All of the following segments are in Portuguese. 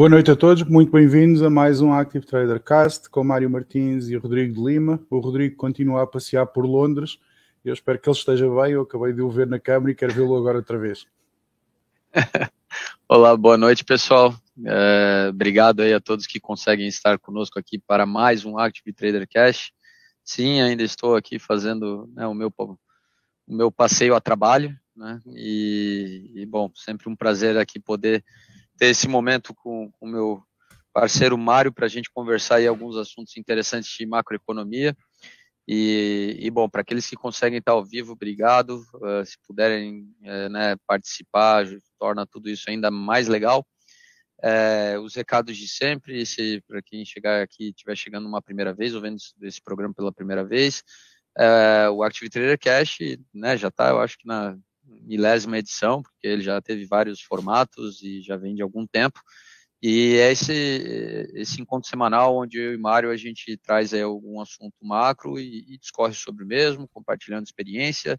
Boa noite a todos, muito bem-vindos a mais um Active Trader Cast com Mário Martins e Rodrigo de Lima. O Rodrigo continua a passear por Londres. Eu espero que ele esteja bem. Eu acabei de o ver na câmera e quero vê-lo agora outra vez. Olá, boa noite, pessoal. É, obrigado aí a todos que conseguem estar conosco aqui para mais um Active Trader Cash. Sim, ainda estou aqui fazendo né, o, meu, o meu passeio a trabalho, né? E, e, bom, sempre um prazer aqui poder ter esse momento com o meu parceiro Mário para a gente conversar aí alguns assuntos interessantes de macroeconomia. E, e bom, para aqueles que conseguem estar ao vivo, obrigado. Uh, se puderem uh, né, participar, torna tudo isso ainda mais legal. Uh, os recados de sempre, se para quem chegar aqui estiver chegando uma primeira vez ou vendo esse programa pela primeira vez, o Active Trader Cash né, já está, eu acho que na milésima edição, porque ele já teve vários formatos e já vem de algum tempo. E é esse, esse encontro semanal onde eu e Mário a gente traz aí algum assunto macro e, e discorre sobre o mesmo, compartilhando experiência,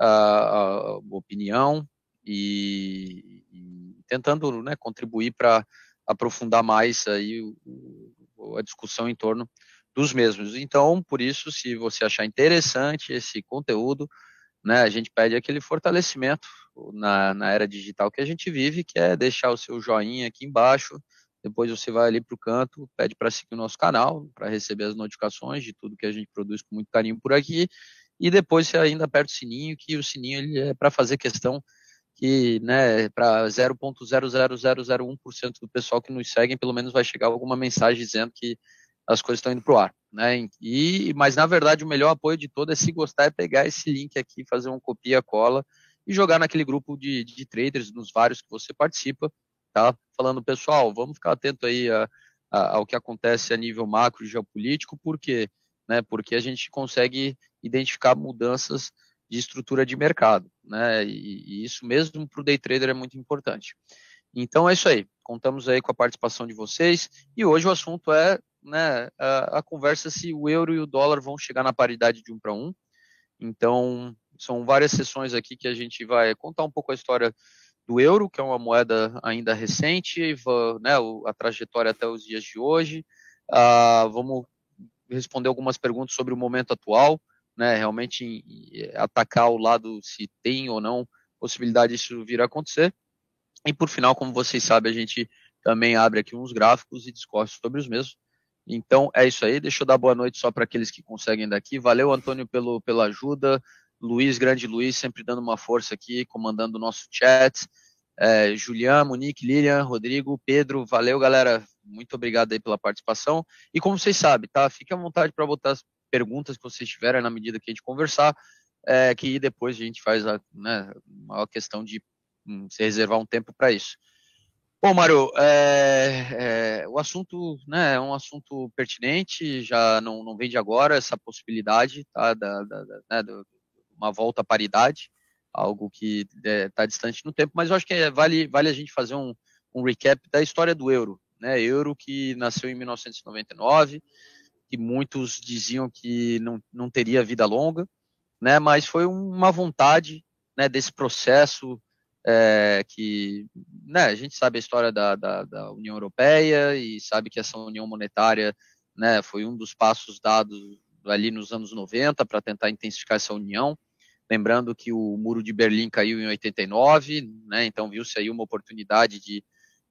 a, opinião e, e, tentando né, contribuir para aprofundar mais aí o, a discussão em torno dos mesmos. Então, por isso, se você achar interessante esse conteúdo, né, a gente pede aquele fortalecimento na, na era digital que a gente vive, que é deixar o seu joinha aqui embaixo, depois você vai ali para o canto, pede para seguir o nosso canal, para receber as notificações de tudo que a gente produz com muito carinho por aqui, e depois você ainda aperta o sininho, que o sininho ele é para fazer questão que, né, para 0.00001% do pessoal que nos seguem, pelo menos vai chegar alguma mensagem dizendo que as coisas estão indo para o ar, né? E, mas na verdade o melhor apoio de todo é se gostar é pegar esse link aqui, fazer um copia cola e jogar naquele grupo de, de traders, nos vários que você participa, tá? Falando pessoal, vamos ficar atento aí a, a, ao que acontece a nível macro e geopolítico, por quê? Né? Porque a gente consegue identificar mudanças de estrutura de mercado, né? E, e isso mesmo para o day trader é muito importante. Então é isso aí. Contamos aí com a participação de vocês e hoje o assunto é né, a, a, conversa se o euro e o dólar vão chegar na paridade de um para um. Então, são várias sessões aqui que a gente vai contar um pouco a história do euro, que é uma moeda ainda recente, né, a trajetória até os dias de hoje. Uh, vamos responder algumas perguntas sobre o momento atual, né, realmente atacar o lado se tem ou não possibilidade disso vir a acontecer. E por final, como vocês sabem, a gente também abre aqui uns gráficos e discorre sobre os mesmos. Então é isso aí. Deixa eu dar boa noite só para aqueles que conseguem daqui. Valeu, Antônio, pelo, pela ajuda. Luiz, grande Luiz, sempre dando uma força aqui, comandando o nosso chat. É, Julian, Monique, Lilian, Rodrigo, Pedro, valeu, galera. Muito obrigado aí pela participação. E como vocês sabem, tá? Fique à vontade para botar as perguntas que vocês tiverem na medida que a gente conversar, é, que depois a gente faz a, né, questão de se reservar um tempo para isso. Bom, Mário, é, é, o assunto né, é um assunto pertinente, já não, não vem de agora essa possibilidade tá, da, da, da né, uma volta à paridade, algo que está é, distante no tempo, mas eu acho que é, vale, vale a gente fazer um, um recap da história do euro. Né, euro que nasceu em 1999, que muitos diziam que não, não teria vida longa, né, mas foi uma vontade né, desse processo é, que né, a gente sabe a história da, da, da, União Europeia e sabe que essa união monetária né, foi um dos passos dados ali nos anos 90 para tentar intensificar essa união. Lembrando que o muro de Berlim caiu em 89, né, então viu-se aí uma oportunidade de,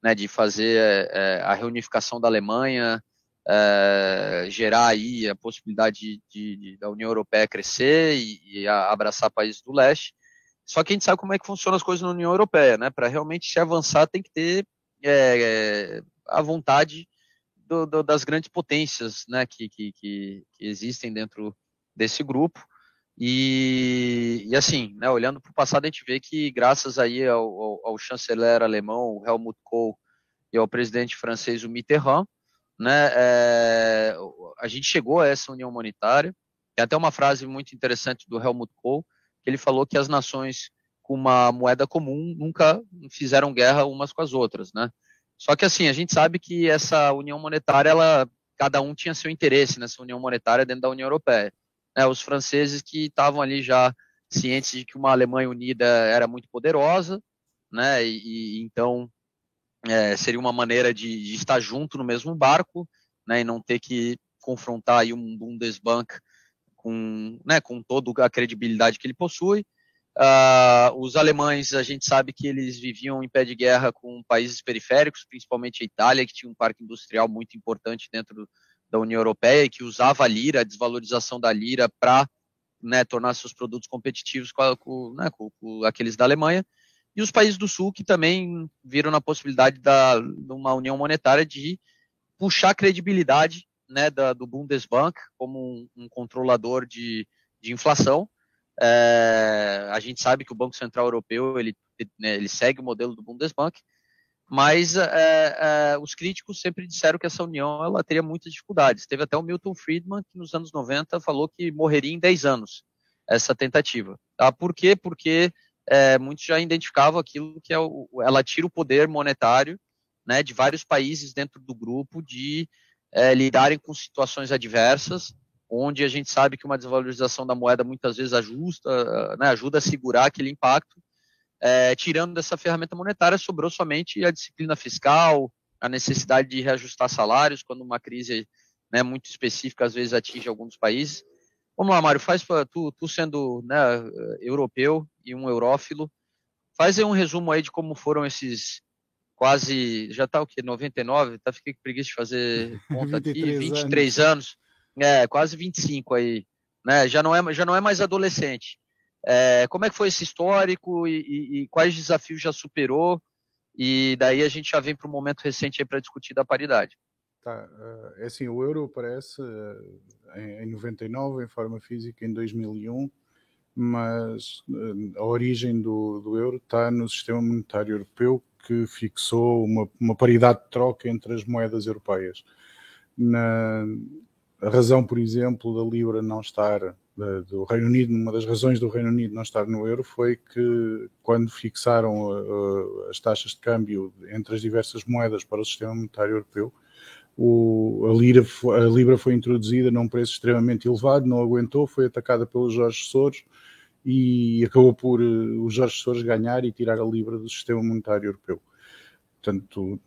né, de fazer é, a reunificação da Alemanha, é, gerar aí a possibilidade de, de, da União Europeia crescer e, e abraçar países do leste. Só que a gente sabe como é que funcionam as coisas na União Europeia, né? Para realmente se avançar, tem que ter é, é, a vontade do, do, das grandes potências, né? Que, que, que, existem dentro desse grupo. E, e assim, né, olhando para o passado, a gente vê que graças aí ao, ao, ao chanceler alemão, Helmut Kohl, e ao presidente francês, o Mitterrand, né, é, a gente chegou a essa união monetária. Tem até uma frase muito interessante do Helmut Kohl, ele falou que as nações com uma moeda comum nunca fizeram guerra umas com as outras, né? Só que assim, a gente sabe que essa união monetária, ela, cada um tinha seu interesse nessa união monetária dentro da União Europeia. Né? Os franceses que estavam ali já cientes de que uma Alemanha unida era muito poderosa, né? E, e então é, seria uma maneira de, de, estar junto no mesmo barco, né, e não ter que confrontar aí um Bundesbank com, né, com toda a credibilidade que ele possui. Uh, os alemães, a gente sabe que eles viviam em pé de guerra com países periféricos, principalmente a Itália, que tinha um parque industrial muito importante dentro da União Europeia e que usava a lira, a desvalorização da lira, para né, tornar seus produtos competitivos com, com, né, com, com, aqueles da Alemanha. E os países do Sul que também viram na possibilidade da, de uma união monetária de puxar a credibilidade né, da, do Bundesbank como um, um controlador de, de inflação. É, a gente sabe que o Banco Central Europeu ele, né, ele segue o modelo do Bundesbank, mas é, é, os críticos sempre disseram que essa união ela teria muitas dificuldades. Teve até o Milton Friedman, que nos anos 90 falou que morreria em 10 anos essa tentativa. Tá? Por quê? Porque é, muitos já identificavam aquilo que é o, ela tira o poder monetário né, de vários países dentro do grupo de é, lidarem com situações adversas, onde a gente sabe que uma desvalorização da moeda muitas vezes ajusta, né, ajuda a segurar aquele impacto é, tirando dessa ferramenta monetária, sobrou somente a disciplina fiscal, a necessidade de reajustar salários quando uma crise né, muito específica às vezes atinge alguns países. Vamos lá, Mário, faz tu, tu sendo né, europeu e um eurófilo, faz aí um resumo aí de como foram esses quase, já tá o que, 99? Tá, fiquei com preguiça de fazer conta aqui, 23 anos. anos, é, quase 25 aí, né, já não é, já não é mais adolescente. É, como é que foi esse histórico e, e, e, quais desafios já superou? E daí a gente já vem para um momento recente para discutir da paridade. Tá, é assim, o euro aparece eh, em 99 em forma física em 2001, mas eh, a origem do, do euro está no sistema monetário europeu que fixou uma, uma paridade de troca entre as moedas europeias. Na, a razão, por exemplo, da Libra não estar do Reino Unido, uma das razões do Reino Unido não estar no euro foi que quando fixaram uh, as taxas de câmbio entre as diversas moedas para o sistema monetário europeu, a, Lira, a Libra foi introduzida num preço extremamente elevado, não aguentou, foi atacada pelos Jorge Soros e acabou por uh, Soros ganhar e tirar a Libra do sistema monetário europeu. Portanto,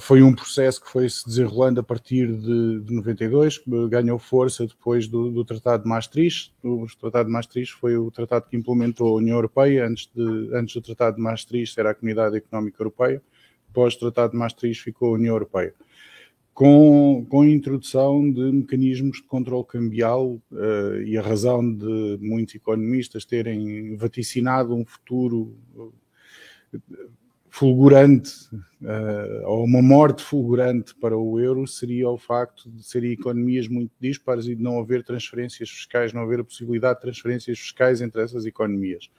foi um processo que foi se desenrolando a partir de, de 92, que ganhou força depois do, do, Tratado de Maastricht. O Tratado de Maastricht foi o tratado que implementou a União Europeia. Antes, de, antes do Tratado de Maastricht era a Comunidade Económica Europeia. Após o Tratado de Maastricht ficou a União Europeia. Com, com a introdução de mecanismos de controle cambial uh, e a razão de muitos economistas terem vaticinado um futuro fulgurante, uh, ou uma morte fulgurante para o euro, seria o facto de serem economias muito dispares e de não haver transferências fiscais, não haver a possibilidade de transferências fiscais entre essas economias.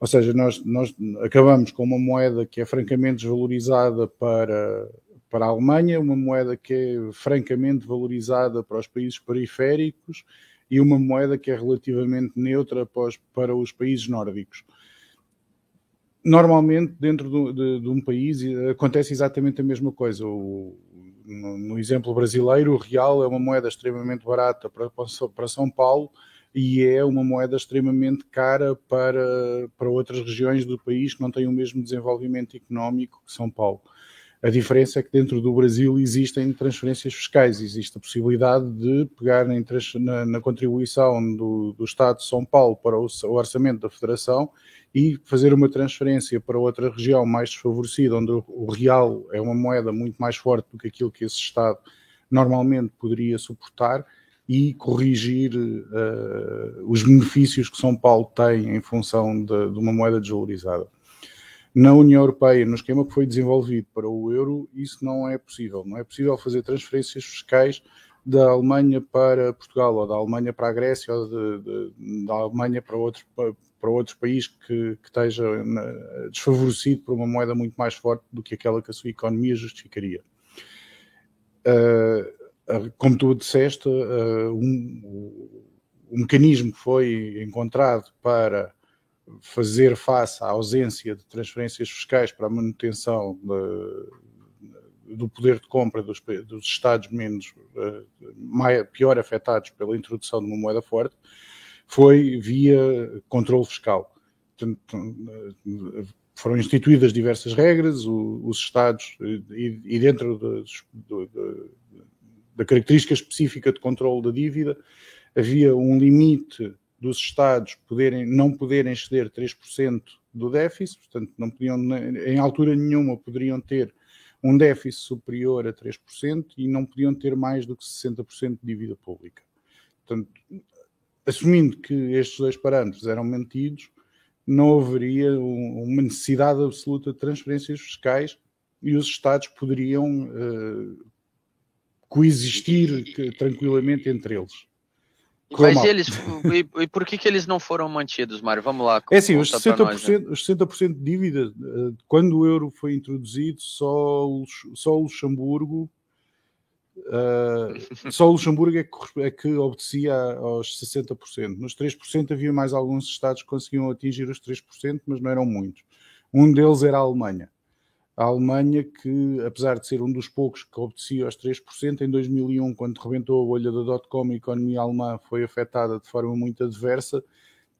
Ou seja, nós, nós acabamos com uma moeda que é francamente desvalorizada para, para a Alemanha, uma moeda que é francamente valorizada para os países periféricos e uma moeda que é relativamente neutra para os, para os países nórdicos normalmente dentro do, de, de, um país acontece exatamente a mesma coisa. O, no, no, exemplo brasileiro, o real é uma moeda extremamente barata para, para São Paulo e é uma moeda extremamente cara para, para outras regiões do país que não têm o mesmo desenvolvimento económico que São Paulo. A diferença é que dentro do Brasil existem transferências fiscais, existe a possibilidade de pegar na, na contribuição do, do, Estado de São Paulo para o, o, orçamento da Federação e fazer uma transferência para outra região mais desfavorecida, onde o, o real é uma moeda muito mais forte do que aquilo que esse Estado normalmente poderia suportar e corrigir uh, os benefícios que São Paulo tem em função de, de uma moeda desvalorizada. Na União Europeia, no esquema que foi desenvolvido para o euro, isso não é possível. Não é possível fazer transferências fiscais da Alemanha para Portugal, ou da Alemanha para a Grécia, ou de, de, da Alemanha para outros, para países que, que esteja desfavorecido por uma moeda muito mais forte do que aquela que a sua economia justificaria. Uh, como tu disseste, uh, um, o mecanismo que foi encontrado para fazer face à ausência de transferências fiscais para a manutenção de, do poder de compra dos, dos Estados menos uh, mais, pior afetados pela introdução de uma moeda forte foi via controle fiscal. Foram instituídas diversas regras, os Estados, e dentro da característica específica de controle da dívida, havia um limite dos Estados poderem, não poderem exceder 3% do déficit, portanto, não podiam, em altura nenhuma, poderiam ter um déficit superior a 3% e não podiam ter mais do que 60% de dívida pública. Portanto, assumindo que estes dois parâmetros eram mantidos, não haveria uma necessidade absoluta de transferências fiscais e os Estados poderiam uh, coexistir tranquilamente entre eles. Mas eles, e, e, por que, que eles não foram mantidos, Mário? Vamos lá. É assim, os 60%, nós, né? os 60 de dívida, eh, quando o euro foi introduzido, só, só o Luxemburgo Uh, só o Luxemburgo é que, é que, obedecia aos 60%. Nos 3% havia mais alguns Estados que conseguiam atingir os 3%, mas não eram muitos. Um deles era a Alemanha. A Alemanha, que apesar de ser um dos poucos que obedecia aos 3%, em 2001, quando rebentou a bolha da dot-com, a economia alemã foi afetada de forma muito adversa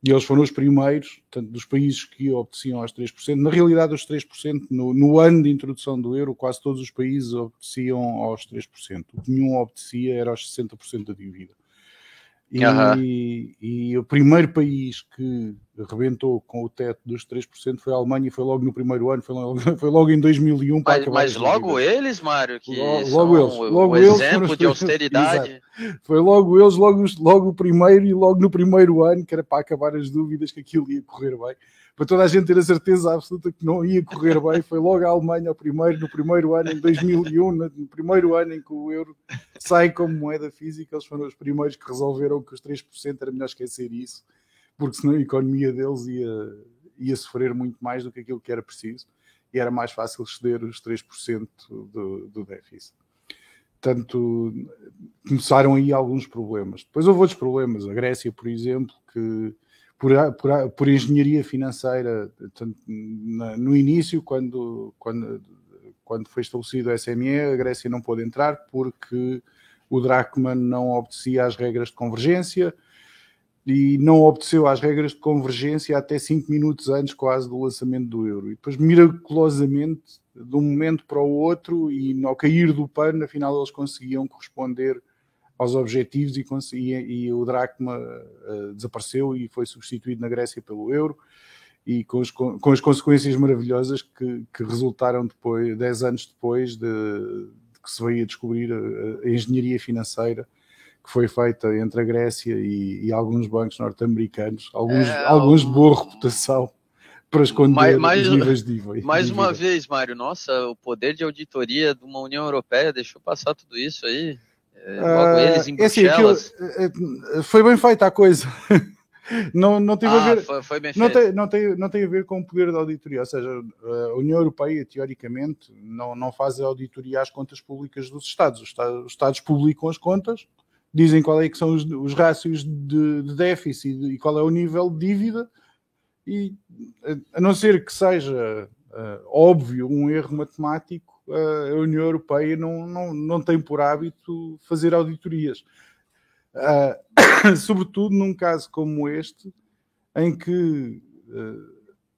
e eles foram os primeiros, portanto, dos países que obedeciam aos 3%. Na realidade, os 3%, no, no ano de introdução do euro, quase todos os países obedeciam aos 3%. O que nenhum obedecia era aos 60% da dívida. E, uhum. e, o primeiro país que rebentou com o teto dos 3% foi a Alemanha e foi logo no primeiro ano, foi logo, foi logo em 2001 para mas, mas logo eles, Mário, que logo, logo eles, logo o eles exemplo de austeridade. Foi logo eles, logo, logo o primeiro e logo no primeiro ano, que era para acabar as dúvidas que aquilo ia correr bem para toda a gente ter a certeza absoluta que não ia correr bem. Foi logo a Alemanha o primeiro, no primeiro ano, em 2001, no primeiro ano em que o euro sai como moeda física, eles foram os primeiros que resolveram que os 3% era melhor esquecer isso, porque senão a economia deles ia, ia sofrer muito mais do que aquilo que era preciso e era mais fácil exceder os 3% do, do déficit. Portanto, começaram aí alguns problemas. Depois houve outros problemas. A Grécia, por exemplo, que por, por, por engenharia financeira no início, quando, quando, quando foi estabelecido o SME, a Grécia não pôde entrar porque o Drachman não obedecia às regras de convergência e não obedeceu às regras de convergência até 5 minutos antes quase do lançamento do euro. E depois, miraculosamente, de um momento para o outro, e ao cair do pano, afinal eles conseguiam corresponder aos objetivos e, e, e o dracma uh, desapareceu e foi substituído na Grécia pelo euro e com, os, com as consequências maravilhosas que, que, resultaram depois, 10 anos depois de, de, que se veio a descobrir a, a, engenharia financeira que foi feita entre a Grécia e, e alguns bancos norte-americanos, alguns, é, alguns de boa reputação para esconder mais, mais, níveis de IVA. Mais uma vez, Mário, nossa, o poder de auditoria de uma União Europeia deixou passar tudo isso aí. É, logo eles em Bruxelas. É assim, aquilo, foi bem feita a coisa. não, não teve ah, a ver. Foi, foi não, tem, não, tem, não tem a ver com o poder da auditoria, ou seja, a União Europeia, teoricamente, não, não faz auditoria às contas públicas dos Estados. Os Estados, os Estados publicam as contas, dizem qual é que são os, os rácios de, de déficit e qual é o nível de dívida, e a não ser que seja uh, óbvio um erro matemático, a União Europeia não, não, não tem por hábito fazer auditorias. Uh, sobretudo num caso como este, em que uh,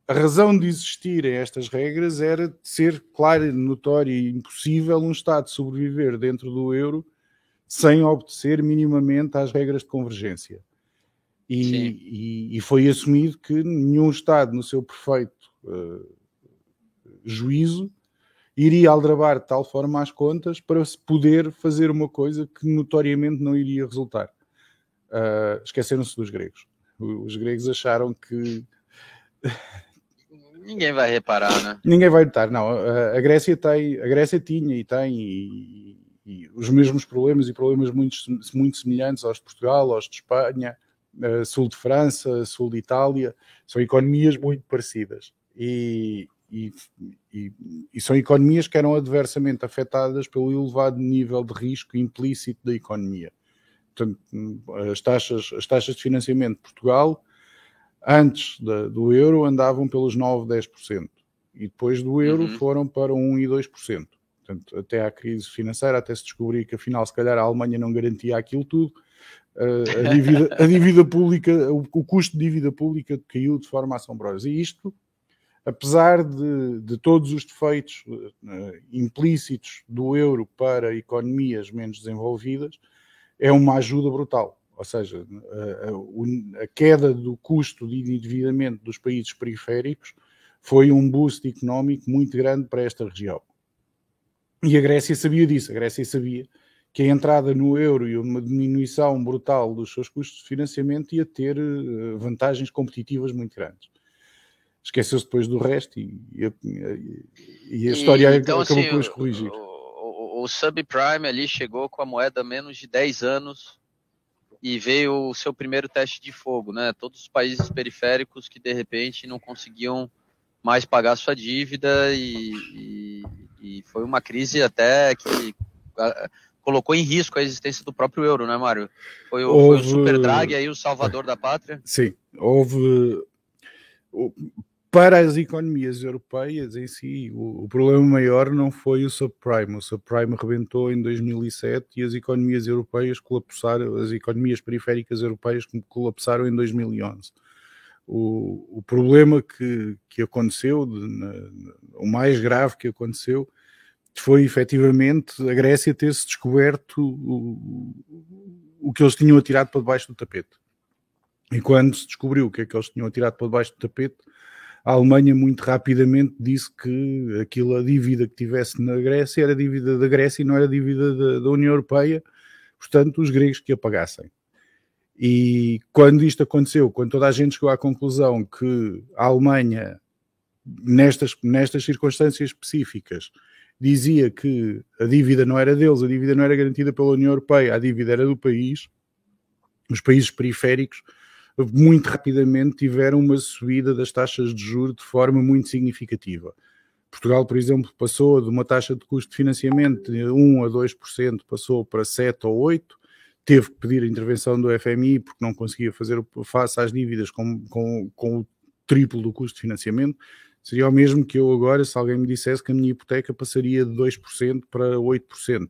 a razão de existirem estas regras era de ser clara, notória e impossível um Estado sobreviver dentro do euro sem obedecer minimamente às regras de convergência. E, e, e foi assumido que nenhum Estado, no seu perfeito uh, juízo, iria aldrabar de tal forma as contas para se poder fazer uma coisa que notoriamente não iria resultar. Uh, Esqueceram-se dos gregos. Os gregos acharam que. Ninguém vai reparar, né? Ninguém vai notar, não. A Grécia tem, a Grécia tinha e tem e, e os mesmos problemas e problemas muito, muito semelhantes aos de Portugal, aos de Espanha, uh, sul de França, sul de Itália. São economias muito parecidas. E, e, e, e, são economias que eram adversamente afetadas pelo elevado nível de risco implícito da economia. Portanto, as taxas, as taxas de financiamento de Portugal, antes da, do euro, andavam pelos 9, 10%. E depois do euro uhum. foram para 1 e 2%. Portanto, até à crise financeira, até se descobrir que afinal, se calhar, a Alemanha não garantia aquilo tudo, a, dívida, a dívida pública, o, o custo de dívida pública caiu de forma assombrosa. E isto apesar de, de todos os defeitos uh, implícitos do euro para economias menos desenvolvidas, é uma ajuda brutal. Ou seja, a, a queda do custo de endividamento dos países periféricos foi um boost económico muito grande para esta região. E a Grécia sabia disso, a Grécia sabia que a entrada no euro e uma diminuição brutal dos seus custos de financiamento ia ter eh, vantagens competitivas muito grandes esqueceu-se depois do resto e, e, e a história e, então, acabou assim, por os corrigir. O, o, o, subprime ali chegou com a moeda menos de 10 anos e veio o seu primeiro teste de fogo, né? Todos os países periféricos que de repente não conseguiam mais pagar sua dívida e, e foi uma crise até que colocou em risco a existência do próprio euro, né, Mário? Foi, o, houve... foi o super drag aí, o salvador da pátria. Sim, houve para as economias europeias em si, o, o, problema maior não foi o subprime. O subprime rebentou em 2007 e as economias europeias colapsaram, as economias periféricas europeias colapsaram em 2011. O, o problema que, que aconteceu, de, na, o mais grave que aconteceu, foi efetivamente a Grécia ter-se descoberto o, o que eles tinham atirado para debaixo do tapete. E quando se descobriu o que é que eles tinham atirado para debaixo do tapete, a Alemanha muito rapidamente disse que aquilo, a dívida que tivesse na Grécia era dívida da Grécia e não era dívida da, da União Europeia, portanto, os gregos que a pagassem. E quando isto aconteceu, quando toda a gente chegou à conclusão que a Alemanha, nestas, nestas circunstâncias específicas, dizia que a dívida não era deles, a dívida não era garantida pela União Europeia, a dívida era do país, os países periféricos muito rapidamente tiveram uma subida das taxas de juros de forma muito significativa. Portugal, por exemplo, passou de uma taxa de custo de financiamento de 1 a 2%, passou para 7 ou 8%, teve que pedir a intervenção do FMI porque não conseguia fazer face às dívidas com, com, com o triplo do custo de financiamento. Seria o mesmo que eu agora, se alguém me dissesse que a minha hipoteca passaria de 2% para 8%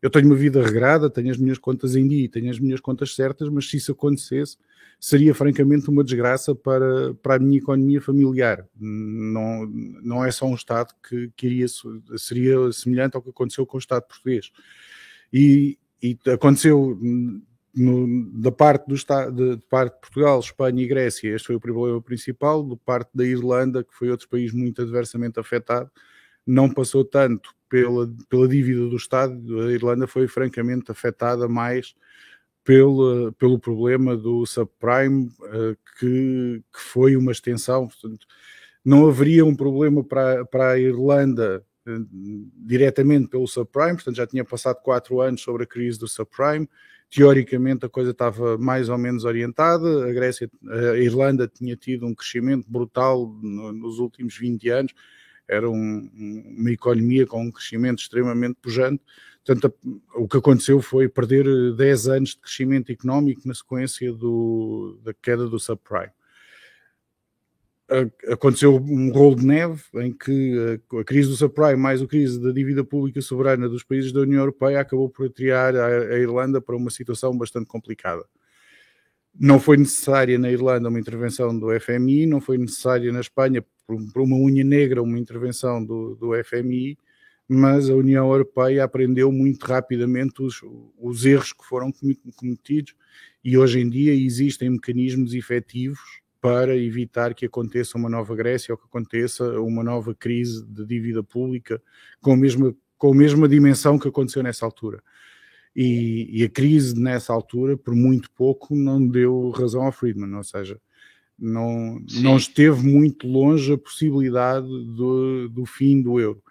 eu tenho uma vida regrada, tenho as minhas contas em dia, tenho as minhas contas certas, mas se isso acontecesse, seria francamente uma desgraça para, para a minha economia familiar. Não, não é só um Estado que, que iria, seria semelhante ao que aconteceu com o Estado português. E, e aconteceu no, da parte do Estado, de, de, parte de Portugal, Espanha e Grécia, este foi o problema principal, da parte da Irlanda, que foi outro país muito adversamente afetado, não passou tanto pela, pela dívida do Estado, a Irlanda foi francamente afetada mais pelo, pelo problema do subprime, uh, que, que foi uma extensão, portanto, não haveria um problema para, para a Irlanda uh, diretamente pelo subprime, portanto já tinha passado quatro anos sobre a crise do subprime, teoricamente a coisa estava mais ou menos orientada, a Grécia, a Irlanda tinha tido um crescimento brutal no, nos últimos 20 anos, era um, uma economia com um crescimento extremamente pujante. Portanto, o que aconteceu foi perder 10 anos de crescimento económico na sequência do, da queda do subprime. Aconteceu um rolo de neve em que a, crise do subprime mais a crise da dívida pública soberana dos países da União Europeia acabou por atriar a, a Irlanda para uma situação bastante complicada. Não foi necessária na Irlanda uma intervenção do FMI, não foi necessária na Espanha, por, uma unha negra, uma intervenção do, do FMI, mas a União Europeia aprendeu muito rapidamente os, os erros que foram cometidos e hoje em dia existem mecanismos efetivos para evitar que aconteça uma nova Grécia ou que aconteça uma nova crise de dívida pública com a mesma, com a mesma dimensão que aconteceu nessa altura. E, e, a crise nessa altura, por muito pouco, não deu razão ao Friedman, ou seja, não, não esteve muito longe a possibilidade do, do fim do euro.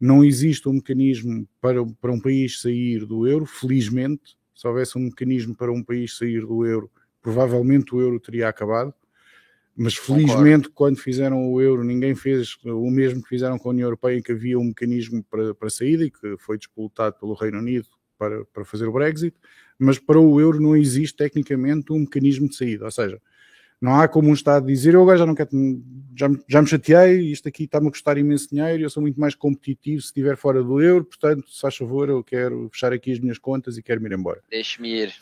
Não existe um mecanismo para, para um país sair do euro, felizmente, se houvesse um mecanismo para um país sair do euro, provavelmente o euro teria acabado. Mas felizmente, Concordo. quando fizeram o euro, ninguém fez o mesmo que fizeram com a União Europeia, em que havia um mecanismo para, para saída e que foi disputado pelo Reino Unido para, para fazer o Brexit, mas para o euro não existe tecnicamente um mecanismo de saída, ou seja, não há como um Estado dizer eu agora já não quero, já, já me chateei, isto aqui está-me a custar imenso dinheiro, eu sou muito mais competitivo se estiver fora do euro, portanto, se faz favor, eu quero fechar aqui as minhas contas e quero me ir embora. Deixe-me ir.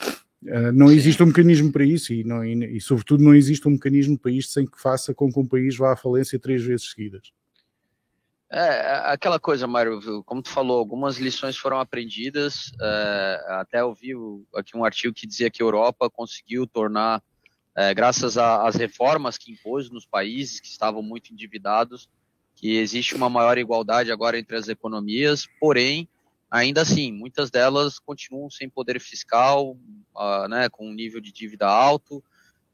Uh, não Sim. existe um mecanismo para isso e, não, e, e, sobretudo, não existe um mecanismo para isto sem que faça com que um país vá à falência três vezes seguidas. É, aquela coisa, Mário, como tu falou, algumas lições foram aprendidas. É, até eu vi aqui um artigo que dizia que a Europa conseguiu tornar, é, graças às reformas que impôs nos países que estavam muito endividados, que existe uma maior igualdade agora entre as economias, porém, ainda assim, muitas delas continuam sem poder fiscal, uh, né, com um nível de dívida alto.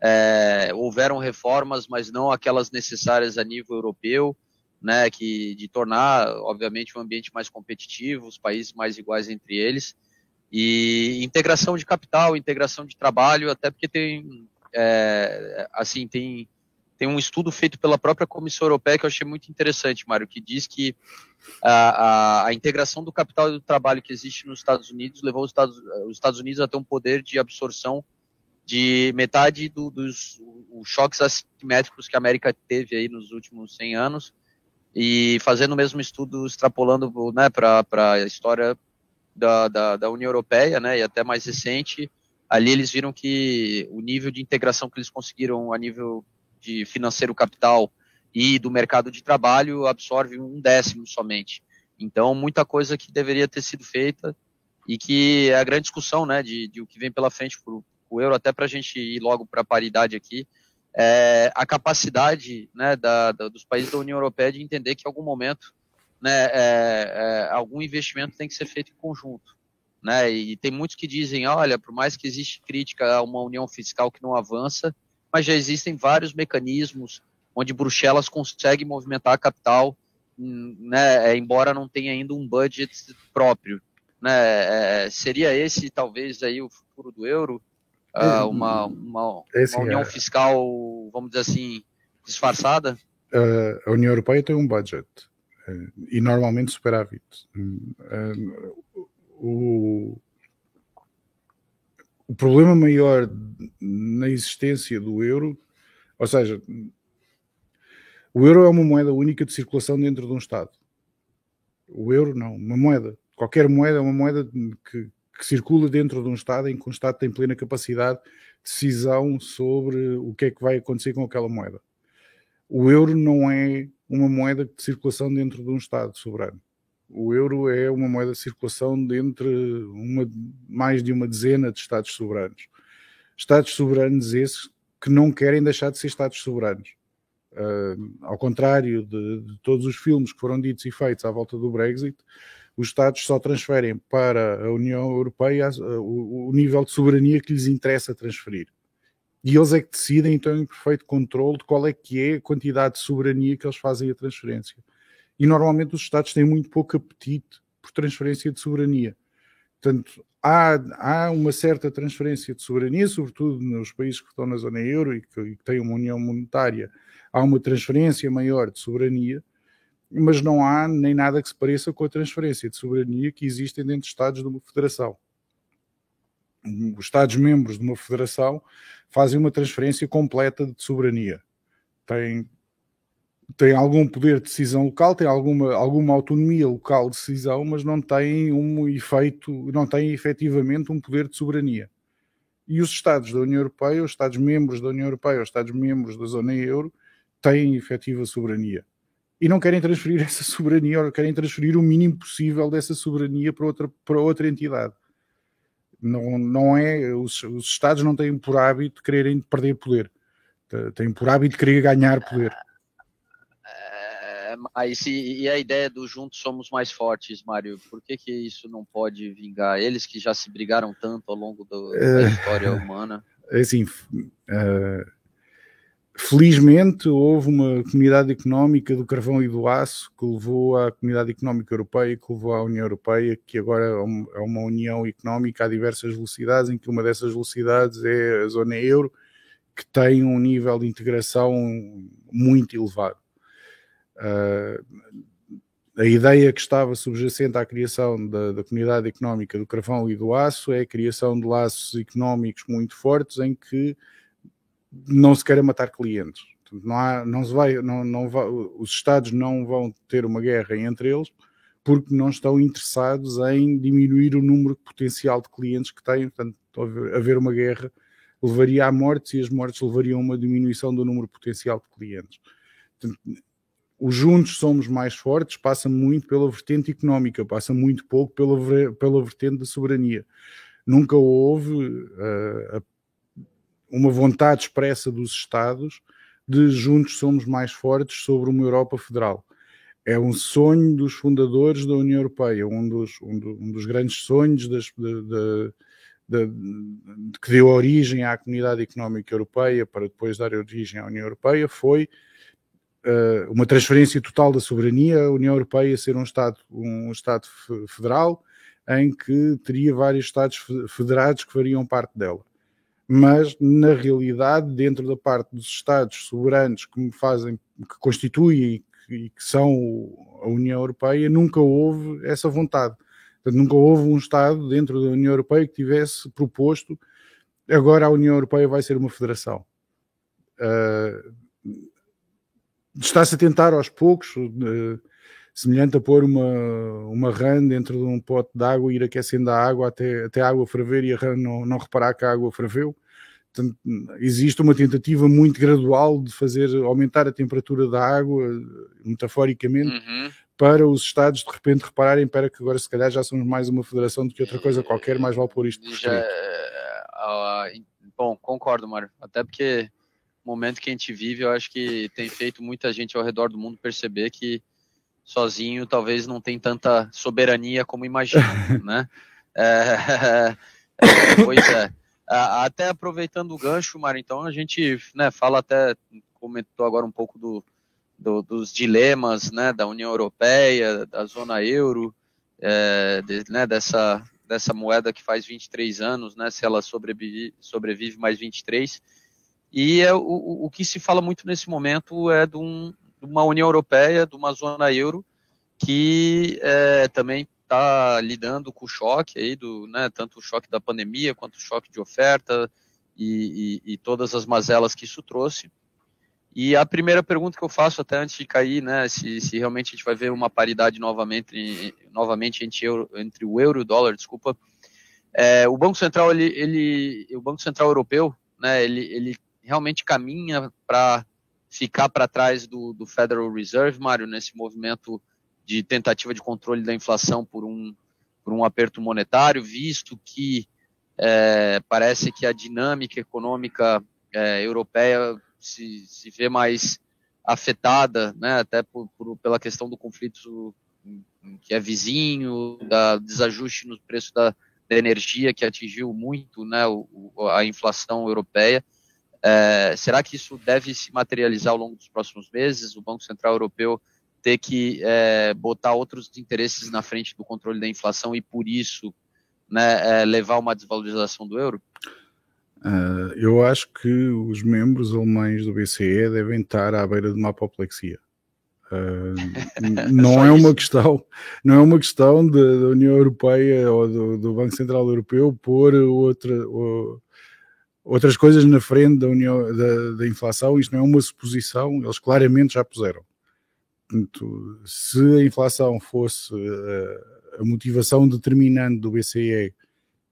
É, houveram reformas, mas não aquelas necessárias a nível europeu né, que de tornar, obviamente, um ambiente mais competitivo, os países mais iguais entre eles, e integração de capital, integração de trabalho, até porque tem, é, assim, tem, tem um estudo feito pela própria Comissão Europeia que eu achei muito interessante, Mário, que diz que a, a, a integração do capital e do trabalho que existe nos Estados Unidos levou os Estados, os Estados Unidos a ter um poder de absorção de metade do, dos os choques assimétricos que a América teve aí nos últimos 100 anos, e fazendo o mesmo estudo, extrapolando né, para a história da, da, da, União Europeia, né, e até mais recente, ali eles viram que o nível de integração que eles conseguiram a nível de financeiro capital e do mercado de trabalho absorve um décimo somente. Então, muita coisa que deveria ter sido feita e que é a grande discussão né, de, de o que vem pela frente para o euro, até para a gente ir logo para a paridade aqui, é, a capacidade né, da, da, dos países da União Europeia de entender que em algum momento né, é, é, algum investimento tem que ser feito em conjunto. Né? E tem muitos que dizem, olha, por mais que existe crítica a uma união fiscal que não avança, mas já existem vários mecanismos onde Bruxelas consegue movimentar capital, hum, né, é, embora não tenha ainda um budget próprio. Né? É, seria esse talvez aí o futuro do euro? Uh, uma, uma, Esse, uma união é... fiscal, vamos dizer assim, disfarçada? A União Europeia tem um budget e normalmente superávit. O, o problema maior na existência do euro, ou seja, o euro é uma moeda única de circulação dentro de um Estado. O euro não, uma moeda. Qualquer moeda é uma moeda que, que circula dentro de um Estado em que o Estado tem plena capacidade de decisão sobre o que é que vai acontecer com aquela moeda. O euro não é uma moeda de circulação dentro de um Estado soberano. O euro é uma moeda de circulação dentre uma, mais de uma dezena de Estados soberanos. Estados soberanos esses que não querem deixar de ser Estados soberanos. Uh, ao contrário de, de, todos os filmes que foram ditos e feitos à volta do Brexit, os Estados só transferem para a União Europeia o, o nível de soberania que lhes interessa transferir. E eles é que decidem, então, em perfeito controle de qual é que é a quantidade de soberania que eles fazem a transferência. E normalmente os Estados têm muito pouco apetite por transferência de soberania. Portanto, há, há uma certa transferência de soberania, sobretudo nos países que estão na zona euro e que, e que têm uma união monetária, há uma transferência maior de soberania, mas não há nem nada que se pareça com a transferência de soberania que existem dentro de Estados de uma federação. Os Estados-membros de uma federação fazem uma transferência completa de soberania. Têm, têm algum poder de decisão local, têm alguma, alguma autonomia local de decisão, mas não têm um efeito, não têm efetivamente um poder de soberania. E os Estados da União Europeia, os Estados-membros da União Europeia, os Estados-membros da zona euro, têm efetiva soberania e não querem transferir essa soberania, ou querem transferir o mínimo possível dessa soberania para outra, para outra entidade. Não, não é, os, os Estados não têm por hábito de quererem perder poder, têm por hábito de querer ganhar poder. É, mas e, e, a ideia do juntos somos mais fortes, Mário? Por que, que isso não pode vingar? Eles que já se brigaram tanto ao longo do, da é, história humana. É assim, uh, Felizmente houve uma comunidade económica do carvão e do aço que levou à comunidade económica europeia, que levou à União Europeia, que agora é uma união económica a diversas velocidades, em que uma dessas velocidades é a zona euro, que tem um nível de integração muito elevado. Uh, a ideia que estava subjacente à criação da, da, comunidade económica do carvão e do aço é a criação de laços económicos muito fortes em que não se queira matar clientes. Não há, não se vai, não, não vai, os Estados não vão ter uma guerra entre eles, porque não estão interessados em diminuir o número potencial de clientes que têm. Portanto, haver uma guerra levaria a mortes e as mortes levariam a uma diminuição do número potencial de clientes. Portanto, os juntos somos mais fortes passa muito pela vertente económica, passa muito pouco pela, pela vertente da soberania. Nunca houve uh, uma vontade expressa dos Estados de juntos somos mais fortes sobre uma Europa federal. É um sonho dos fundadores da União Europeia, um dos, um, do, um dos grandes sonhos das, de, de, de, que deu origem à Comunidade Económica Europeia para depois dar origem à União Europeia foi uh, uma transferência total da soberania, a União Europeia ser um Estado, um Estado federal em que teria vários Estados federados que fariam parte dela mas na realidade, dentro da parte dos Estados soberanos que fazem, que constituem e que são a União Europeia, nunca houve essa vontade. Portanto, nunca houve um Estado dentro da União Europeia que tivesse proposto agora a União Europeia vai ser uma federação. Uh, Está-se a tentar aos poucos, uh, semelhante a pôr uma, uma rã dentro de um pote de água e ir aquecendo a água até, até a água ferver e a rã não, não reparar que a água ferveu. Portanto, existe uma tentativa muito gradual de fazer aumentar a temperatura da água, metaforicamente, uhum. para os Estados de repente repararem para que agora se calhar já somos mais uma federação do que outra coisa qualquer, mais vale pôr isto por já, uh, Bom, concordo, Mário. Até porque o momento que a gente vive, eu acho que tem feito muita gente ao redor do mundo perceber que sozinho talvez não tem tanta soberania como imagina, né? É, é, pois é. Até aproveitando o gancho, Mário, então a gente né, fala até, comentou agora um pouco do, do, dos dilemas né, da União Europeia, da zona euro, é, de, né, dessa, dessa moeda que faz 23 anos, né, se ela sobrevive, sobrevive mais 23. E é, o, o que se fala muito nesse momento é de, um, de uma União Europeia, de uma zona euro, que é, também está lidando com o choque aí do, né, tanto o choque da pandemia quanto o choque de oferta e, e, e, todas as mazelas que isso trouxe. E a primeira pergunta que eu faço até antes de cair, né, se, se realmente a gente vai ver uma paridade novamente, novamente entre, euro, entre o euro e o dólar, desculpa, é, o Banco Central, ele, ele, o Banco Central Europeu, né, ele, ele realmente caminha para ficar para trás do, do Federal Reserve, Mário, nesse movimento de tentativa de controle da inflação por um, por um aperto monetário, visto que é, parece que a dinâmica econômica é, europeia se, se vê mais afetada, né, até por, por, pela questão do conflito que é vizinho, da desajuste no preço da, da energia que atingiu muito né, o, a inflação europeia. É, será que isso deve se materializar ao longo dos próximos meses? O Banco Central Europeu ter que é, botar outros interesses na frente do controle da inflação e por isso né, é, levar uma desvalorização do euro? Uh, eu acho que os membros alemães do BCE devem estar à beira de uma apoplexia. Uh, não é uma questão, não é uma questão da União Europeia ou do, do, Banco Central Europeu pôr outra, ou, outras coisas na frente da, União, da, da inflação. Isto não é uma suposição, eles claramente já puseram. Portanto, se a inflação fosse uh, a motivação determinante do BCE,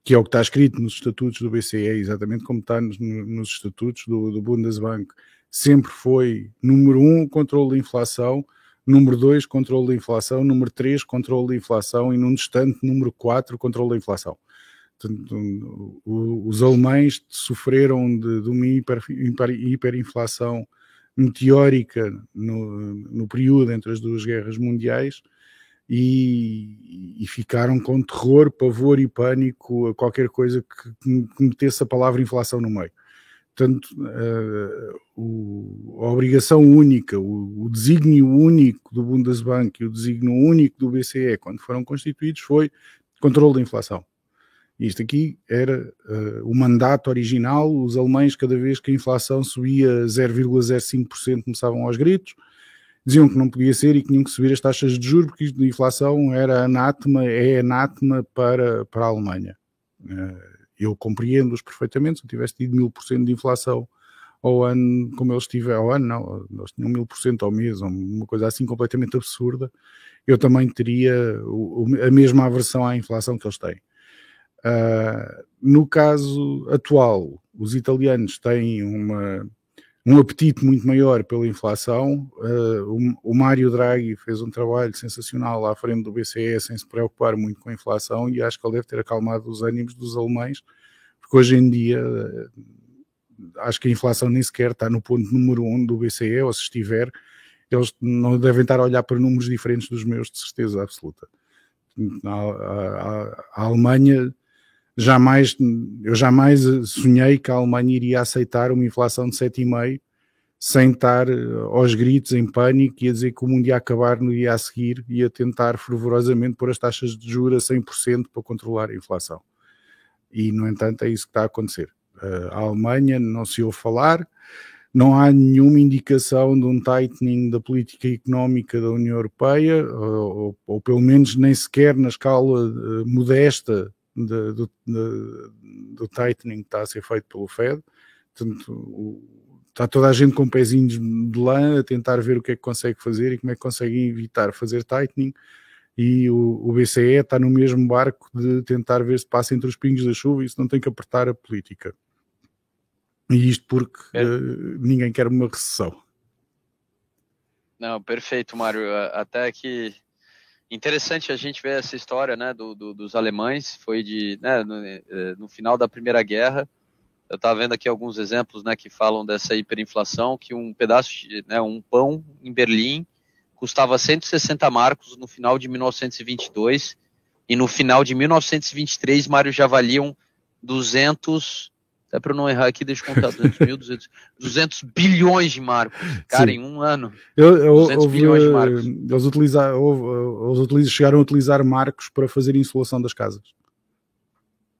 que é o que está escrito nos estatutos do BCE, exatamente como está nos, nos estatutos do, do, Bundesbank, sempre foi, número um, controle da inflação, número dois, controle da inflação, número três, controle da inflação e, num instante, número quatro, controle da inflação. Os alemães sofreram de, de uma hiper, hiper, hiperinflação meteórica no, no período entre as duas guerras mundiais e, e, ficaram com terror, pavor e pânico a qualquer coisa que, que metesse a palavra inflação no meio. Portanto, uh, o, a obrigação única, o, o desígnio único do Bundesbank e o desígnio único do BCE, quando foram constituídos, foi controle da inflação. Isto aqui era uh, o mandato original. Os alemães, cada vez que a inflação subia 0,05%, começavam aos gritos. Diziam que não podia ser e que tinham que subir as taxas de juros, porque a inflação era anátema, é anátema para, para a Alemanha. Uh, eu compreendo-os perfeitamente. Se eu tivesse tido 1000% de inflação ao ano, como eles tiveram, ao ano não, eles tinham 1000% ao mês, uma coisa assim completamente absurda, eu também teria a mesma aversão à inflação que eles têm. Uh, no caso atual, os italianos têm uma, um apetite muito maior pela inflação. Uh, o, o Mário Draghi fez um trabalho sensacional à frente do BCE sem se preocupar muito com a inflação e acho que ele deve ter acalmado os ânimos dos alemães, porque hoje em dia uh, acho que a inflação nem sequer está no ponto número um do BCE, ou se estiver, eles não devem estar a olhar para números diferentes dos meus, de certeza absoluta. A, a, a Alemanha jamais, eu jamais sonhei que a Alemanha iria aceitar uma inflação de 7,5 sem estar eh, aos gritos em pânico e a dizer que o mundo ia acabar no dia a seguir e a tentar fervorosamente pôr as taxas de juros a 100% para controlar a inflação. E, no entanto, é isso que está a acontecer. Eh, a Alemanha não se ouve falar, não há nenhuma indicação de um tightening da política económica da União Europeia, ou, ou, pelo menos nem sequer na escala uh, modesta de, do, de, do tightening que está a ser feito pelo Fed. Portanto, está toda a gente com pezinhos de lã a tentar ver o que é que consegue fazer e como é que consegue evitar fazer tightening. E o, o BCE está no mesmo barco de tentar ver se passa entre os pingos da chuva e se não tem que apertar a política. E isto porque é. uh, ninguém quer uma recessão. Não, perfeito, Mário. Até que interessante a gente ver essa história né, do, do, dos alemães. Foi de né, no, eh, no, final da Primeira Guerra. Eu estava vendo aqui alguns exemplos né, que falam dessa hiperinflação, que um pedaço, de, né, um pão em Berlim custava 160 marcos no final de 1922 e no final de 1923, Mário, já valiam 200 até para não errar aqui, deixa eu contar 200 mil, 200, 200 bilhões de marcos, cara, Sim. em um ano. Eu, eu, 200 houve, bilhões de marcos. Eles, utilizar, eles chegaram a utilizar marcos para fazer insolação das casas.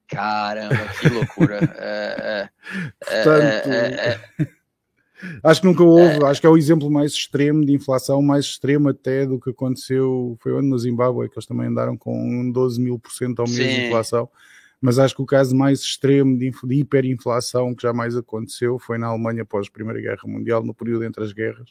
Caramba, que loucura. é, é, Portanto, é, é, acho que nunca houve, acho que é o exemplo mais extremo de inflação, mais extremo até do que aconteceu, foi onde no Zimbábue, que eles também andaram com 12 mil por cento ao mês de inflação mas acho que o caso mais extremo de, de hiperinflação que jamais aconteceu foi na Alemanha após a Primeira Guerra Mundial, no período entre as guerras.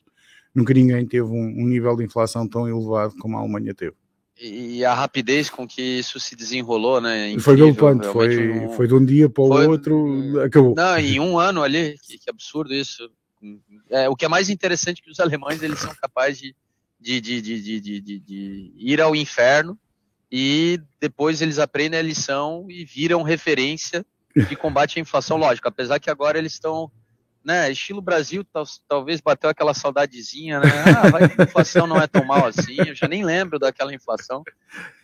Nunca ninguém teve um, um nível de inflação tão elevado como a Alemanha teve. E a rapidez com que isso se desenrolou, né? Incrível, foi galopante, foi, um... foi de um dia para o foi... outro, acabou. Não, em um ano ali, que, que absurdo isso. É, o que é mais interessante é que os alemães eles são capazes de, de, de, de, de, de ir ao inferno e depois eles aprendem a lição e viram referência de combate à inflação, lógico, apesar que agora eles estão, né, estilo Brasil, tal, talvez bateu aquela saudadezinha, né, ah, vai que a inflação não é tão mal assim, eu já nem lembro daquela inflação,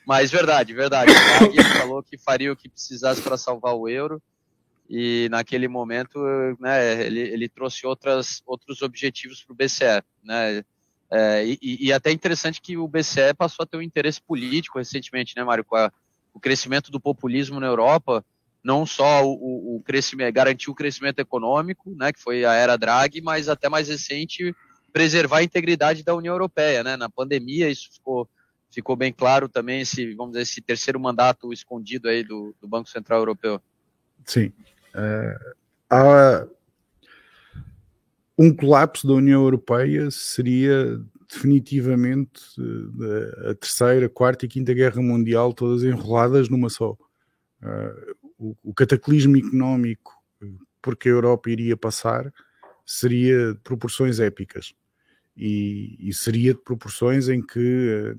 mas verdade, verdade, ele falou que faria o que precisasse para salvar o euro, e naquele momento, né, ele, ele trouxe outras, outros objetivos para o BCE, né, é, e, e, até interessante que o BCE passou a ter um interesse político recentemente, né, Mário? Com a, o crescimento do populismo na Europa, não só o, o crescimento, garantir o crescimento econômico, né, que foi a era Draghi, mas até mais recente preservar a integridade da União Europeia, né? Na pandemia isso ficou ficou bem claro também esse vamos dizer esse terceiro mandato escondido aí do, do Banco Central Europeu. Sim, é, há um colapso da União Europeia seria definitivamente eh, a terceira, quarta e quinta guerra mundial todas enroladas numa só. Uh, o, cataclismo económico porque a Europa iria passar seria de proporções épicas e, e seria de proporções em que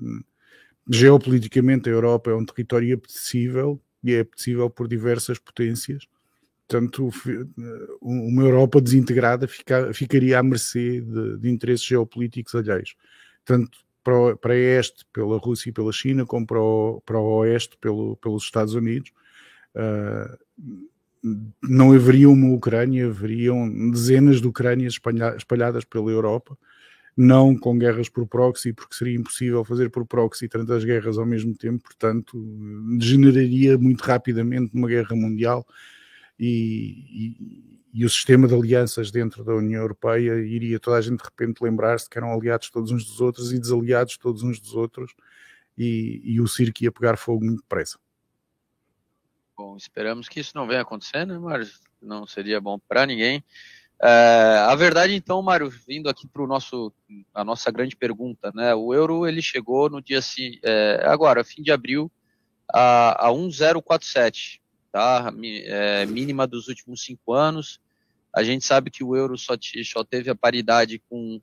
geopoliticamente a Europa é um território apetecível e é apetecível por diversas potências Portanto, uma Europa desintegrada fica, ficaria à mercê de, de, interesses geopolíticos alheios. Tanto para, para este, pela Rússia e pela China, como para o, para o oeste, pelo, pelos Estados Unidos. Uh, não haveria uma Ucrânia, haveriam dezenas de Ucrânias espalhadas pela Europa, não com guerras por proxy, porque seria impossível fazer por proxy tantas guerras ao mesmo tempo, portanto, degeneraria muito rapidamente numa guerra mundial e, e, e, o sistema de alianças dentro da União Europeia iria toda a gente de repente lembrar-se que eram aliados todos uns dos outros e desaliados todos uns dos outros e, e o circo ia pegar fogo muito depressa. Bom, esperamos que isso não venha acontecer, né, mas não seria bom para ninguém. É, a verdade, então, Mário, vindo aqui para nosso a nossa grande pergunta, né? O euro ele chegou no dia é, agora, fim de abril, a, a 1,047, tá? É, mínima dos últimos cinco anos. A gente sabe que o euro só, só teve a paridade com,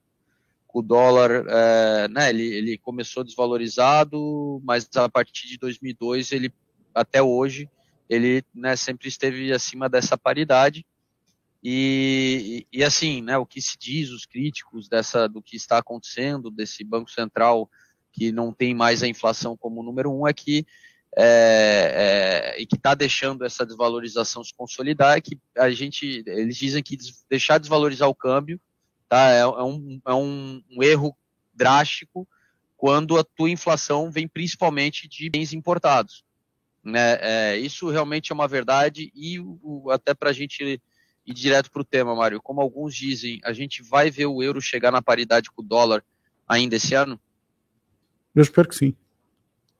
com o dólar, é, né? Ele, ele começou desvalorizado, mas a partir de 2002 ele até hoje ele né, sempre esteve acima dessa paridade. E, e, assim, né, o que se diz, os críticos dessa, do que está acontecendo, desse Banco Central que não tem mais a inflação como número um, é que é, é, e que está deixando essa desvalorização se consolidar, é que a gente, eles dizem que deixar desvalorizar o câmbio tá, é, é, um, é um, um, erro drástico quando a tua inflação vem principalmente de bens importados. Né? É, isso realmente é uma verdade e o, até para a gente e direto para o tema, Mário, como alguns dizem, a gente vai ver o euro chegar na paridade com o dólar ainda esse ano? Eu espero que sim.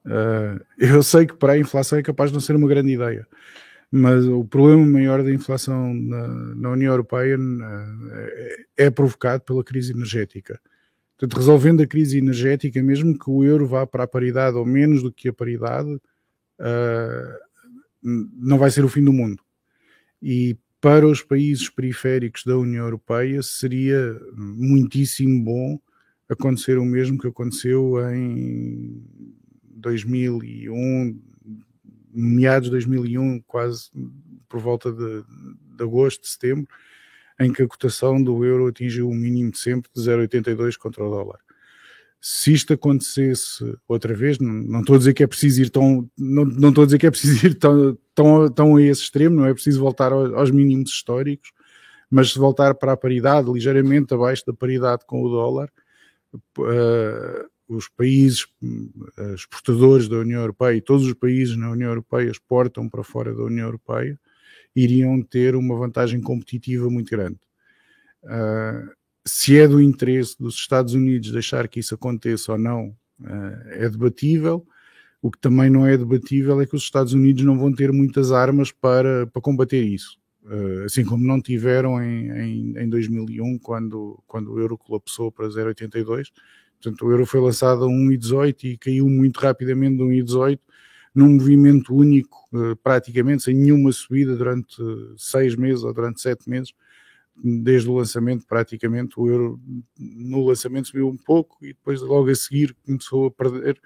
Uh, eu sei que para a inflação é capaz de não ser uma grande ideia, mas o problema maior da inflação na, na União Europeia uh, é, é, provocado pela crise energética. Portanto, resolvendo a crise energética, mesmo que o euro vá para a paridade ou menos do que a paridade, uh, não vai ser o fim do mundo. E para os países periféricos da União Europeia seria muitíssimo bom acontecer o mesmo que aconteceu em 2001, meados de 2001, quase por volta de, de agosto, de setembro, em que a cotação do euro atingiu o mínimo de sempre de 0,82 contra o dólar. Se isto acontecesse outra vez, não, não, estou a dizer que é preciso ir tão, não, não estou a dizer que é preciso ir tão, tão, tão a esse extremo, não é preciso voltar aos, aos mínimos históricos, mas se voltar para a paridade, ligeiramente abaixo da paridade com o dólar, uh, os países uh, exportadores da União Europeia e todos os países na União Europeia exportam para fora da União Europeia, iriam ter uma vantagem competitiva muito grande. Uh, se é do interesse dos Estados Unidos deixar que isso aconteça ou não, eh, é debatível. O que também não é debatível é que os Estados Unidos não vão ter muitas armas para, para combater isso. Eh, assim como não tiveram em, em, em 2001, quando, quando o euro colapsou para 0,82. Portanto, o euro foi lançado a 1,18 e caiu muito rapidamente de 1,18 num movimento único, eh, praticamente, sem nenhuma subida durante seis meses ou durante sete meses desde o lançamento, praticamente, o euro no lançamento subiu um pouco e depois logo a seguir começou a perder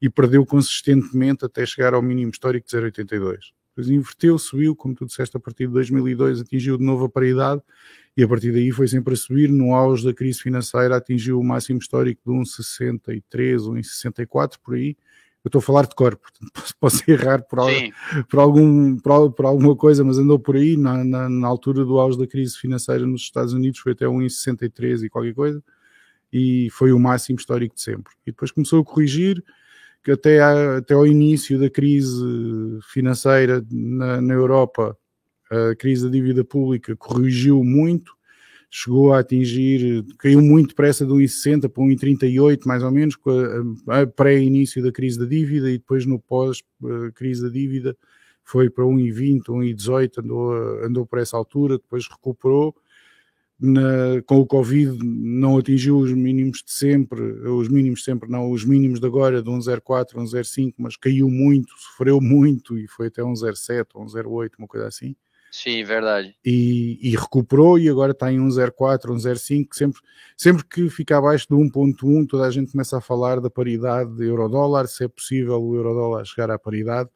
e perdeu consistentemente até chegar ao mínimo histórico de 0,82. Depois inverteu, subiu, como tu disseste, a partir de 2002 atingiu de novo a paridade e a partir daí foi sempre a subir. No auge da crise financeira atingiu o máximo histórico de 1,63, 1,64 por aí eu estou a falar de cor, portanto posso, posso errar por, por, algum, por, por, alguma coisa, mas andou por aí na, na, na, altura do auge da crise financeira nos Estados Unidos, foi até 1,63 e qualquer coisa, e foi o máximo histórico de sempre. E depois começou a corrigir, que até, a, até ao início da crise financeira na, na Europa, a crise da dívida pública corrigiu muito, chegou a atingir, caiu muito depressa de 1,60 para 1,38 mais ou menos, pré-início da crise da dívida e depois no pós-crise da dívida foi para 1,20, 1,18, andou, andou para essa altura, depois recuperou. Na, com o Covid não atingiu os mínimos de sempre, os mínimos de sempre não, os mínimos de agora de 1,04, 1,05, mas caiu muito, sofreu muito e foi até 1,07, 1,08, uma coisa assim. Sim, verdade. E, e, recuperou e agora está em 1,04, 1,05. Sempre, sempre que fica abaixo de 1,1, toda a gente começa a falar da paridade de euro-dólar, se é possível o euro-dólar chegar à paridade.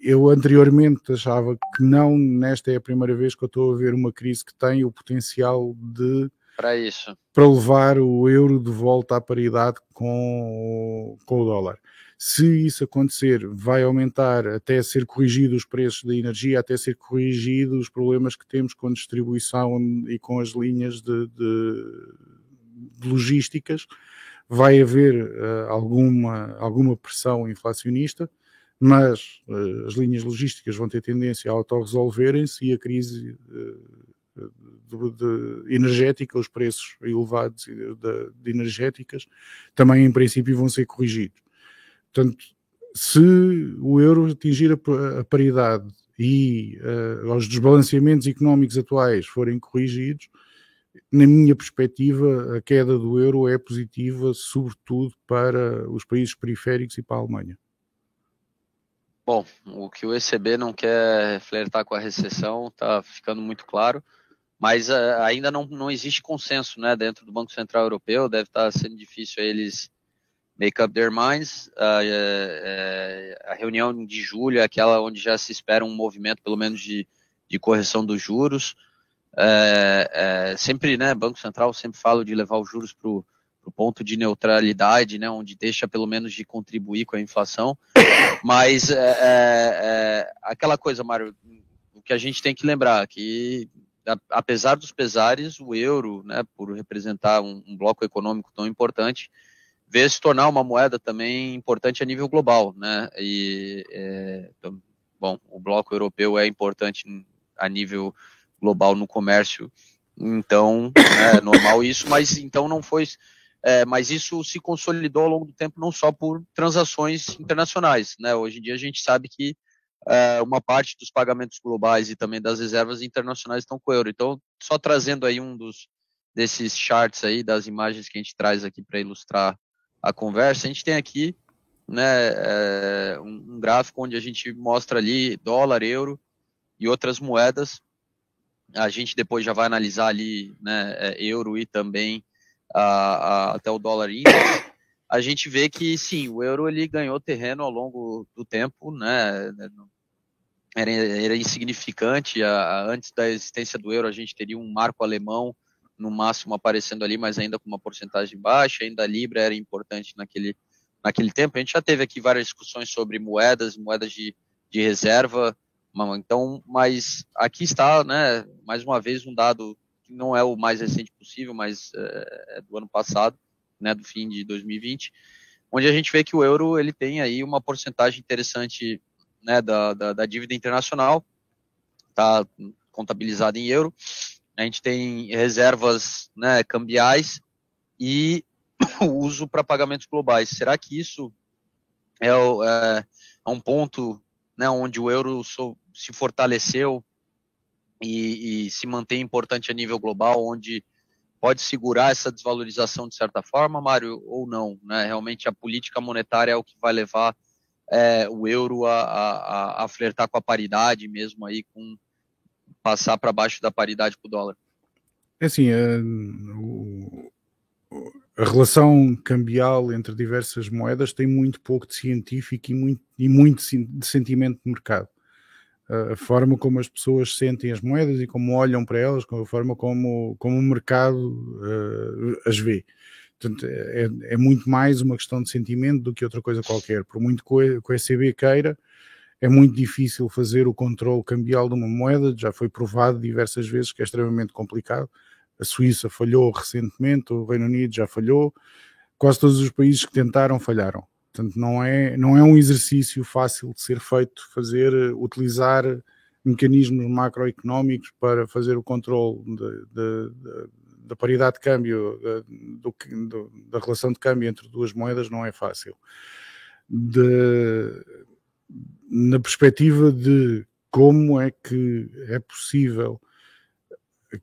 Eu anteriormente achava que não, nesta é a primeira vez que eu estou a ver uma crise que tem o potencial de para isso para levar o euro de volta à paridade com, com o dólar. Se isso acontecer, vai aumentar até ser corrigido os preços da energia, até ser corrigido os problemas que temos com distribuição e com as linhas de, de, de logísticas. Vai haver uh, alguma, alguma pressão inflacionista, mas uh, as linhas logísticas vão ter tendência a autorresolverem-se e a crise uh, de, de, energética, os preços elevados de, de, energéticas, também em princípio vão ser corrigidos. Portanto, se o euro atingir a, a paridade e uh, os desbalanceamentos económicos atuais forem corrigidos, na minha perspectiva, a queda do euro é positiva, sobretudo para os países periféricos e para a Alemanha. Bom, o que o ECB não quer flertar com a recessão está ficando muito claro, mas uh, ainda não, não existe consenso né, dentro do Banco Central Europeu, deve estar tá sendo difícil eles make up their minds. Uh, uh, a reunião de julho é aquela onde já se espera um movimento, pelo menos, de, de correção dos juros. Sempre, né, Banco Central sempre fala de levar os juros para o ponto de neutralidade, né, onde deixa pelo menos de contribuir com a inflação. Mas é, é, é aquela coisa, Mário, o que a gente tem que lembrar que apesar dos pesares, o euro, né, por representar um, um bloco econômico tão importante, vê se tornar uma moeda também importante a nível global, né? E é, então, bom, o bloco europeu é importante a nível global no comércio. Então, é normal isso, mas então não foi. É, mas isso se consolidou ao longo do tempo não só por transações internacionais. Né? Hoje em dia a gente sabe que é, uma parte dos pagamentos globais e também das reservas internacionais estão com o euro. Então, só trazendo aí um dos desses charts aí, das imagens que a gente traz aqui para ilustrar a conversa, a gente tem aqui né, é, um, um gráfico onde a gente mostra ali dólar, euro e outras moedas a gente depois já vai analisar ali né, é, euro e também a, a, até o dólar índice. A gente vê que sim, o euro ele ganhou terreno ao longo do tempo, né? Era, era insignificante. A, antes da existência do euro, a gente teria um marco alemão no máximo aparecendo ali, mas ainda com uma porcentagem baixa. Ainda a libra era importante naquele naquele tempo. A gente já teve aqui várias discussões sobre moedas, moedas de, de reserva. Então, mas aqui está, né, mais uma vez um dado que não é o mais recente possível, mas é, é do ano passado, né, do fim de 2020, onde a gente vê que o euro ele tem aí uma porcentagem interessante, né, da, da, da dívida internacional, está contabilizada em euro. A gente tem reservas, né, cambiais e uso para pagamentos globais. Será que isso é, é, é um ponto né, onde o euro se fortaleceu e, e, se mantém importante a nível global, onde pode segurar essa desvalorização de certa forma, Mário, ou não? Né? Realmente a política monetária é o que vai levar é, o euro a, a, a, flertar com a paridade mesmo aí, com passar para baixo da paridade com o dólar. É assim, é, o, a relação cambial entre diversas moedas tem muito pouco de científico e muito, e muito de sentimento de mercado. A forma como as pessoas sentem as moedas e como olham para elas, a forma como, como o mercado uh, as vê. Portanto, é, é, muito mais uma questão de sentimento do que outra coisa qualquer. Por muito que o ECB queira, é muito difícil fazer o controle cambial de uma moeda, já foi provado diversas vezes que é extremamente complicado a Suíça falhou recentemente, o Reino Unido já falhou, quase todos os países que tentaram falharam. Portanto, não é, não é um exercício fácil de ser feito, fazer, utilizar mecanismos macroeconómicos para fazer o controle da paridade de câmbio, do, do, da relação de câmbio entre duas moedas, não é fácil. De, na perspectiva de como é que é possível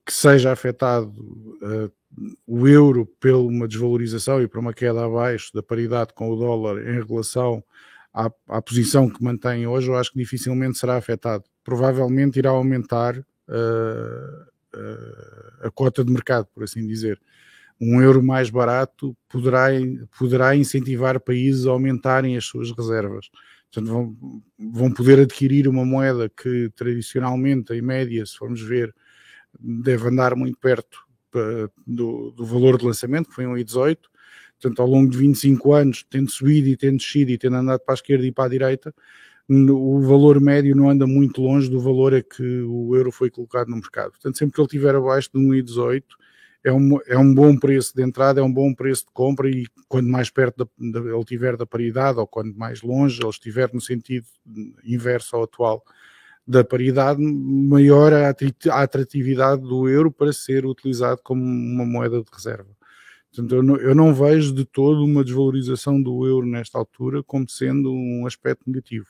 que seja afetado uh, o euro pela uma desvalorização e por uma queda abaixo da paridade com o dólar em relação à, à, posição que mantém hoje, eu acho que dificilmente será afetado. Provavelmente irá aumentar uh, uh, a cota de mercado, por assim dizer. Um euro mais barato poderá, poderá incentivar países a aumentarem as suas reservas. Portanto, vão, vão poder adquirir uma moeda que tradicionalmente, em média, se formos ver, deve andar muito perto do, do, valor de lançamento, que foi 1,18. Portanto, ao longo de 25 anos, tendo subido e tendo descido e tendo andado para a esquerda e para a direita, o valor médio não anda muito longe do valor a que o euro foi colocado no mercado. Portanto, sempre que ele estiver abaixo de 1,18, é um, é um bom preço de entrada, é um bom preço de compra e quando mais perto da, da, ele estiver da paridade ou quando mais longe ele estiver no sentido inverso ao atual, da paridade, maior a atratividade do euro para ser utilizado como uma moeda de reserva. Portanto, eu não, eu não vejo de todo uma desvalorização do euro nesta altura como sendo um aspecto negativo.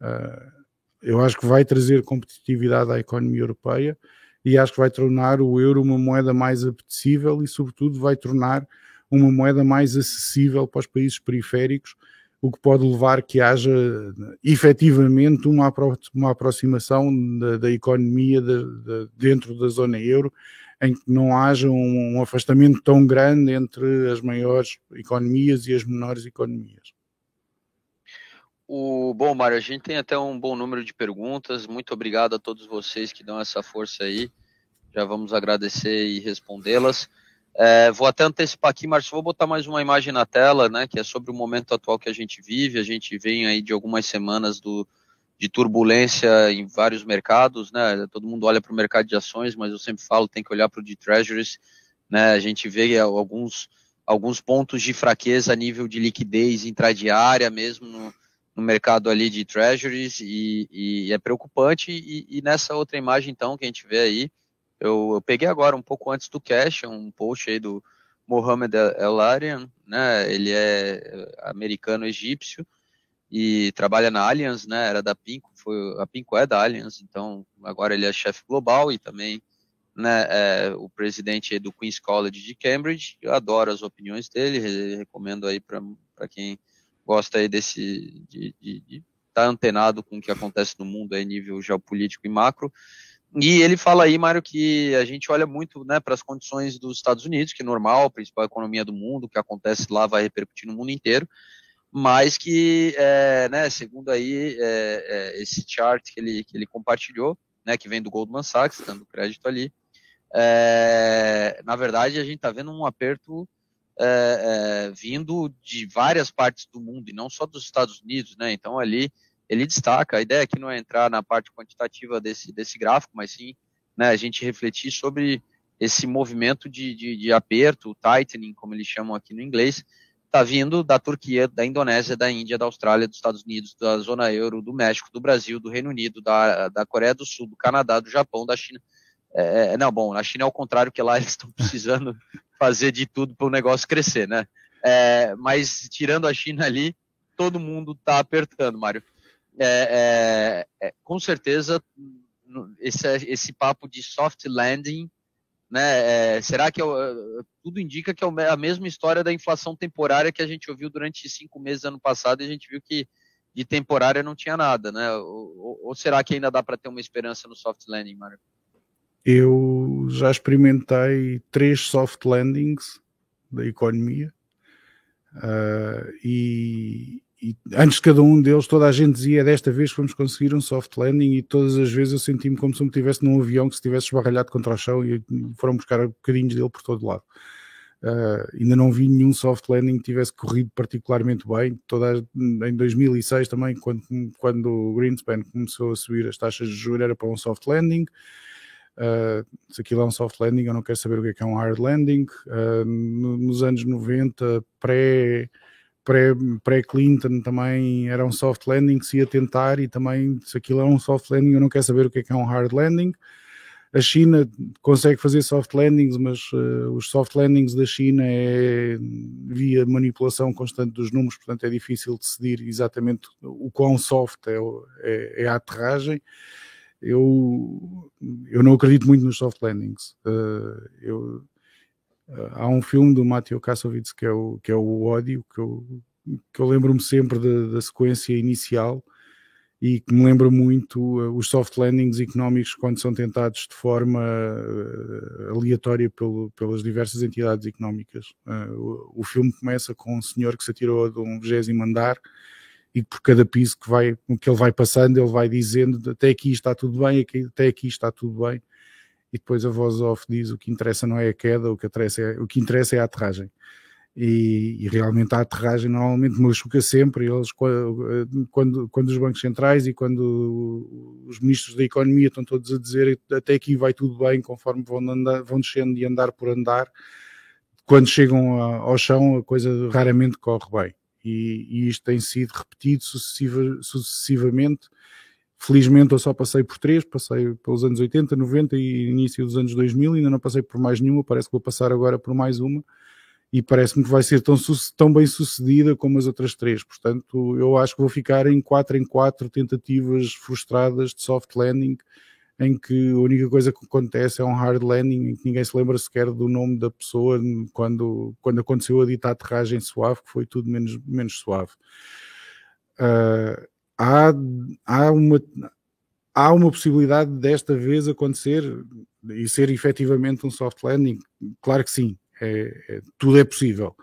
Uh, eu acho que vai trazer competitividade à economia europeia e acho que vai tornar o euro uma moeda mais apetecível e, sobretudo, vai tornar uma moeda mais acessível para os países periféricos, o que pode levar que haja efetivamente uma, apro uma aproximação da, da economia de, de, dentro da zona euro, em que não haja um, um afastamento tão grande entre as maiores economias e as menores economias. O, bom, Mário, a gente tem até um bom número de perguntas. Muito obrigado a todos vocês que dão essa força aí. Já vamos agradecer e respondê-las. É, vou até antecipar aqui, Márcio, vou botar mais uma imagem na tela, né, que é sobre o momento atual que a gente vive. A gente vem aí de algumas semanas do, de turbulência em vários mercados, né? Todo mundo olha para o mercado de ações, mas eu sempre falo, tem que olhar para o de treasuries, né? A gente vê alguns, alguns pontos de fraqueza a nível de liquidez intradiária mesmo no, no mercado ali de treasuries e, e é preocupante. E, e, nessa outra imagem, então, que a gente vê aí, eu, eu, peguei agora um pouco antes do cash, um post aí do Mohamed El Arian, né? Ele é americano-egípcio e trabalha na Allianz, né? Era da Pinco, foi a Pinco é da Allianz, então agora ele é chefe global e também né, é, o presidente do Queen's College de Cambridge. Eu adoro as opiniões dele, recomendo aí para quem gosta aí desse de estar tá antenado com o que acontece no mundo aí nível geopolítico e macro. E ele fala aí, Mário, que a gente olha muito né, para as condições dos Estados Unidos, que é normal, principal economia do mundo, o que acontece lá vai repercutir no mundo inteiro, mas que, é, né, segundo aí é, é, esse chart que ele, que ele compartilhou, né, que vem do Goldman Sachs, dando crédito ali, é, na verdade a gente está vendo um aperto é, é, vindo de várias partes do mundo e não só dos Estados Unidos, né? Então ali ele destaca. A ideia aqui não é entrar na parte quantitativa desse, desse gráfico, mas sim né, a gente refletir sobre esse movimento de, de, de aperto, tightening, como eles chamam aqui no inglês, está vindo da Turquia, da Indonésia, da Índia, da Austrália, dos Estados Unidos, da zona euro, do México, do Brasil, do Reino Unido, da, da Coreia do Sul, do Canadá, do Japão, da China. É, é não, bom, na China é o contrário, que lá eles estão precisando fazer de tudo para o negócio crescer, né? É, mas tirando a China ali, todo mundo está apertando, Mário é, é, é, com certeza esse, esse papo de soft landing, né? É, será que é tudo indica que é a mesma história da inflação temporária que a gente ouviu durante cinco meses ano passado e a gente viu que de temporária não tinha nada, né? Ou, ou será que ainda dá para ter uma esperança no soft landing, Mário? Eu já experimentei três soft landings da economia uh, e, e antes de cada um deles, toda a gente dizia desta vez vamos conseguir um soft landing e todas as vezes eu senti-me como se eu estivesse num avião que se tivesse esbarralhado contra o chão e foram buscar bocadinhos dele por todo lado. Uh, ainda não vi nenhum soft landing que tivesse corrido particularmente bem. Toda, em 2006 também, quando, quando o Greenspan começou a subir as taxas de juros, era para um soft landing. Uh, se aquilo é um soft landing, eu não quero saber o que é, que é um hard landing. Uh, no, nos anos 90, pré pré-Clinton também era um soft landing que se ia tentar e também se aquilo é um soft landing eu não quero saber o que é que é um hard landing. A China consegue fazer soft landings mas uh, os soft landings da China é via manipulação constante dos números portanto é difícil decidir exatamente o quão soft é, é, é a aterragem. Eu, eu não acredito muito nos soft landings. Uh, eu há um filme do Matthew Kassovitz que é o, que é o ódio, que eu, que eu lembro-me sempre da, da, sequência inicial e que me lembra muito uh, os soft landings económicos quando são tentados de forma uh, aleatória pelo, pelas diversas entidades económicas. Uh, o, o, filme começa com um senhor que se atirou de um vigésimo andar e por cada piso que, vai, que ele vai passando, ele vai dizendo até aqui está tudo bem, até aqui está tudo bem e depois a voz off diz o que interessa não é a queda, o que interessa é, o que interessa é a aterragem. E, e, realmente a aterragem normalmente machuca sempre. Eles, quando, quando os bancos centrais e quando os ministros da economia estão todos a dizer até aqui vai tudo bem, conforme vão, andar, vão descendo e andar por andar, quando chegam ao chão a coisa raramente corre bem. E, e isto tem sido repetido sucessiva, sucessivamente Felizmente eu só passei por três, passei pelos anos 80, 90 e início dos anos 2000, ainda não passei por mais nenhuma, parece que vou passar agora por mais uma. e parece-me que vai ser tão, tão bem sucedida como as outras três. Portanto, eu acho que vou ficar em 4 em 4 tentativas frustradas de soft landing, em que a única coisa que acontece é um hard landing, em que ninguém se lembra sequer do nome da pessoa quando, quando aconteceu a dita aterragem suave, que foi tudo menos, menos suave. Uh, há, há, uma, há uma possibilidade desta vez acontecer e ser efetivamente um soft landing? Claro que sim é, é, tudo é possível.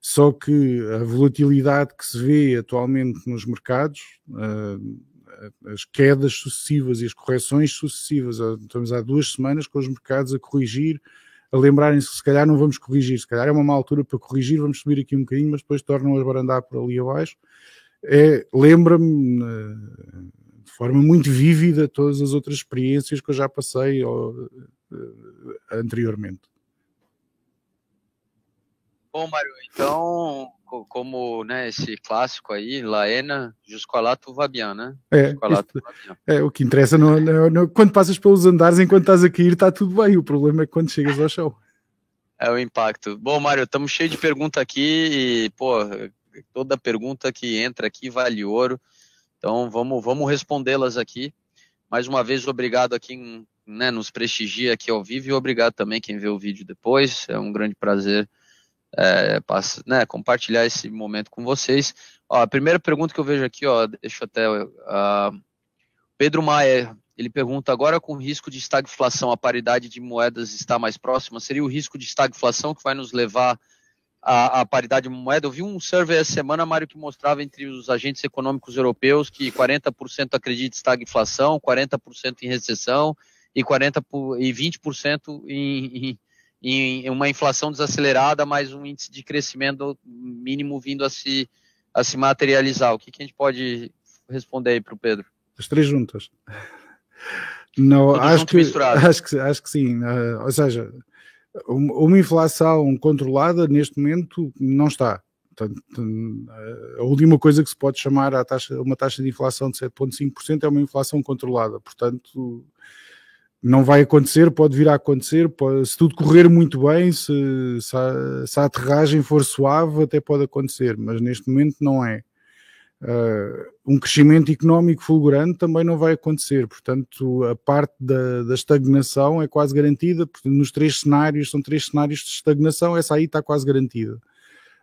Só que a volatilidade que se vê atualmente nos mercados, uh, as quedas sucessivas e as correções sucessivas, estamos há duas semanas com os mercados a corrigir, a lembrarem-se que se calhar não vamos corrigir, se calhar é uma má altura para corrigir, vamos subir aqui um bocadinho, mas depois tornam a barandar por ali abaixo. É, Lembra-me de forma muito vívida todas as outras experiências que eu já passei uh, anteriormente. Bom, Mário, então, como né, esse clássico aí, Laena, Jusqualato Vabian, né? É, isto, é, o que interessa no, no, no, quando passas pelos andares, enquanto estás a cair, está tudo bem. O problema é quando chegas ao chão. É o impacto. Bom, Mário, estamos cheios de pergunta aqui e, pô, toda pergunta que entra aqui vale ouro. Então, vamos, vamos respondê-las aqui. Mais uma vez, obrigado a quem né, nos prestigia aqui ao vivo e obrigado também quem vê o vídeo depois. É um grande prazer é, né, compartilhar esse momento com vocês. Ó, a primeira pergunta que eu vejo aqui, ó, deixa eu até. Uh, Pedro Maia, ele pergunta: agora com o risco de estagflação, a paridade de moedas está mais próxima? Seria o risco de estagflação que vai nos levar à, à paridade de moeda? Eu vi um survey essa semana, Mário, que mostrava entre os agentes econômicos europeus que 40% acredita em estagflação, 40% em recessão e, 40 e 20% em, em em uma inflação desacelerada, mais um índice de crescimento mínimo vindo a se, a se materializar. O que, que a gente pode responder aí para o Pedro? As três juntas. Não, acho que, acho que, acho que sim. Uh, ou seja, uma inflação controlada neste momento não está. Portanto, a última coisa que se pode chamar a taxa, uma taxa de inflação de 7,5% é uma inflação controlada. Portanto, não vai acontecer, pode vir a acontecer, pode, se tudo correr muito bem, se, se, a, se, a, aterragem for suave, até pode acontecer, mas neste momento não é. Uh, um crescimento económico fulgurante também não vai acontecer, portanto, a parte da, da, estagnação é quase garantida. Nos três cenários, são três cenários de estagnação, essa aí está quase garantida.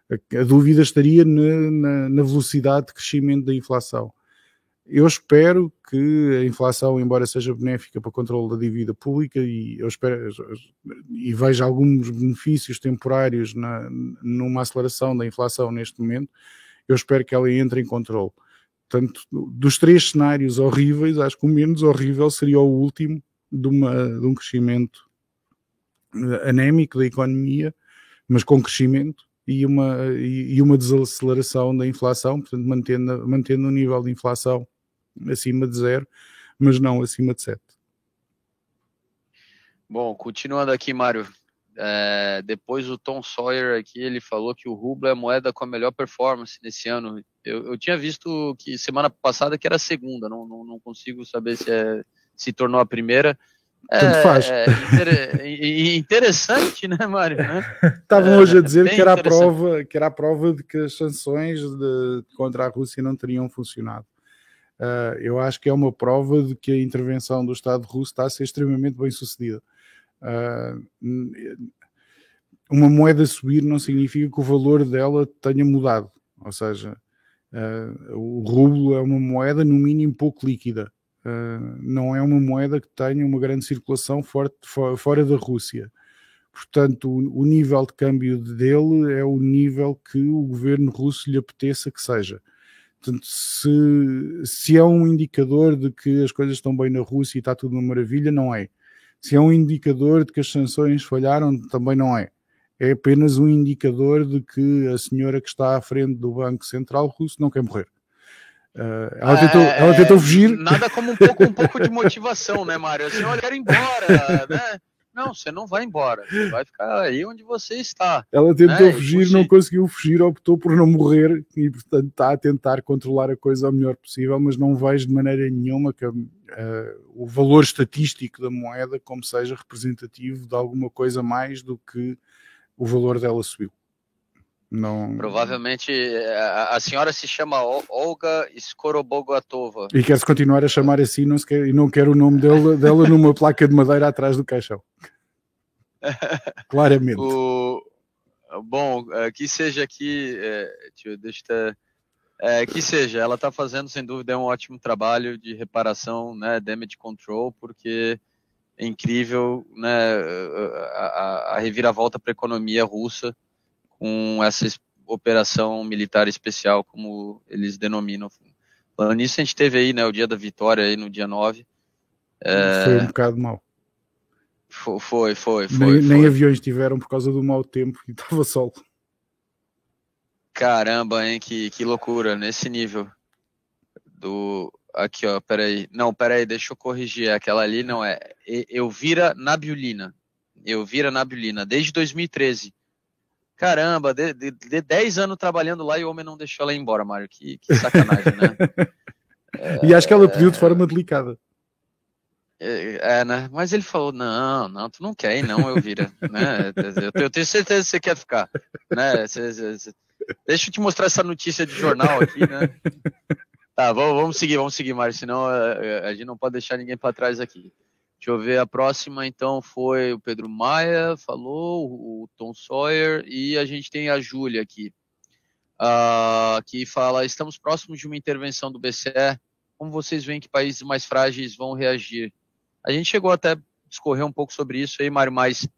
A, a dúvida estaria na, na, na velocidade de crescimento da inflação. Eu espero que a inflação, embora seja benéfica para o controle da dívida pública, e eu espero e vejo alguns benefícios temporários na, numa aceleração da inflação neste momento, eu espero que ela entre em controle. Portanto, dos três cenários horríveis, acho que o menos horrível seria o último de, uma, de um crescimento anémico da economia, mas com crescimento, e uma, e, uma desaceleração da inflação, portanto, mantendo, mantendo o nível de inflação acima de zero, mas não acima de 7. Bom, continuando aqui, Mário. É, depois o Tom Sawyer aqui, ele falou que o rublo é a moeda com a melhor performance nesse ano. Eu, eu tinha visto que semana passada que era a segunda, não, não, não consigo saber se, é, se tornou a primeira. Tanto é, faz. É, inter, interessante, né, Mário? Né? Estavam hoje a dizer que era, a prova, que era a prova de que as sanções de, contra a Rússia não teriam funcionado. Uh, eu acho que é uma prova de que a intervenção do Estado russo está a ser extremamente bem sucedida. Uh, uma moeda subir não significa que o valor dela tenha mudado, ou seja, uh, o rublo é uma moeda no mínimo pouco líquida. não é uma moeda que tenha uma grande circulação fora da Rússia. Portanto, o, o nível de câmbio dele é o nível que o governo russo lhe apeteça que seja. Portanto, se, se é um indicador de que as coisas estão bem na Rússia e está tudo uma maravilha, não é. Se é um indicador de que as sanções falharam, também não é. É apenas um indicador de que a senhora que está à frente do Banco Central Russo não quer morrer. Uh, ela, tentou, é, ela tentou fugir. Nada como um pouco, um pouco de motivação, né, Mário? A senhora quer ir embora, né? Não, você não vai embora. Você vai ficar aí onde você está. Ela tentou né? fugir, não conseguiu fugir, optou por não morrer e, portanto, está a tentar controlar a coisa o melhor possível, mas não vejo de maneira nenhuma que uh, o valor estatístico da moeda como seja representativo de alguma coisa mais do que o valor dela subiu. Não... Provavelmente a, a, senhora se chama Olga Skorobogatova. E quer-se continuar a chamar assim não quer, e não quer o nome dela, dela numa placa de madeira atrás do caixão. Claramente. O, bom, eh, que seja aqui, é, deixa eu é, que seja, ela está fazendo sem dúvida um ótimo trabalho de reparação, né, damage control, porque é incrível, né, a, a, a reviravolta para a economia russa com essa operação militar especial, como eles denominam. Falando nisso, a gente teve aí, né, o dia da vitória aí no dia 9. É... Foi um bocado mal. Foi, foi, foi. Nem, foi. nem aviões tiveram por causa do mau tempo e estava sol. Caramba, hein, que, que loucura, nesse nível. Do. Aqui, ó, peraí. Não, peraí, deixa eu corrigir. Aquela ali não é. Elvira Nabiulina. Elvira Nabiulina, desde 2013. Caramba, de, de, de 10 anos trabalhando lá e o homem não deixou ela ir embora, Mário. Que, que sacanagem, né? É, e acho que ela pediu de forma delicada. É, é, né? Mas ele falou: não, não, tu não quer ir, não, Elvira. né? eu, eu, tenho certeza que você quer ficar. Né? Deixa eu te mostrar essa notícia de jornal aqui, né? Tá, vamos, vamos seguir, vamos seguir, Mário, senão a, é, é, a gente não pode deixar ninguém para trás aqui. Deixa eu ver, a próxima então foi o Pedro Maia, falou, o Tom Sawyer, e a gente tem a Júlia aqui, uh, que fala: estamos próximos de uma intervenção do BCE. Como vocês veem que países mais frágeis vão reagir? A gente chegou até a discorrer um pouco sobre isso aí, Mário, mas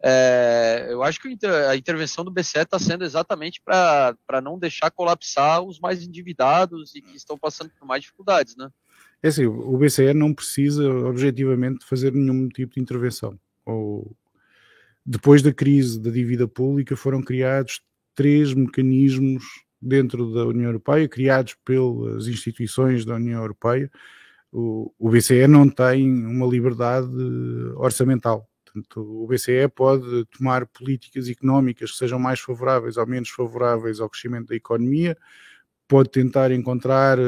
é, eu acho que a intervenção do BCE está sendo exatamente para não deixar colapsar os mais endividados e que estão passando por mais dificuldades, né? É assim, o BCE não precisa objetivamente fazer nenhum tipo de intervenção. Ou, depois da crise da dívida pública foram criados três mecanismos dentro da União Europeia, criados pelas instituições da União Europeia. O, o BCE não tem uma liberdade orçamental. Portanto, o BCE pode tomar políticas económicas que sejam mais favoráveis ou menos favoráveis ao crescimento da economia, pode tentar encontrar eh,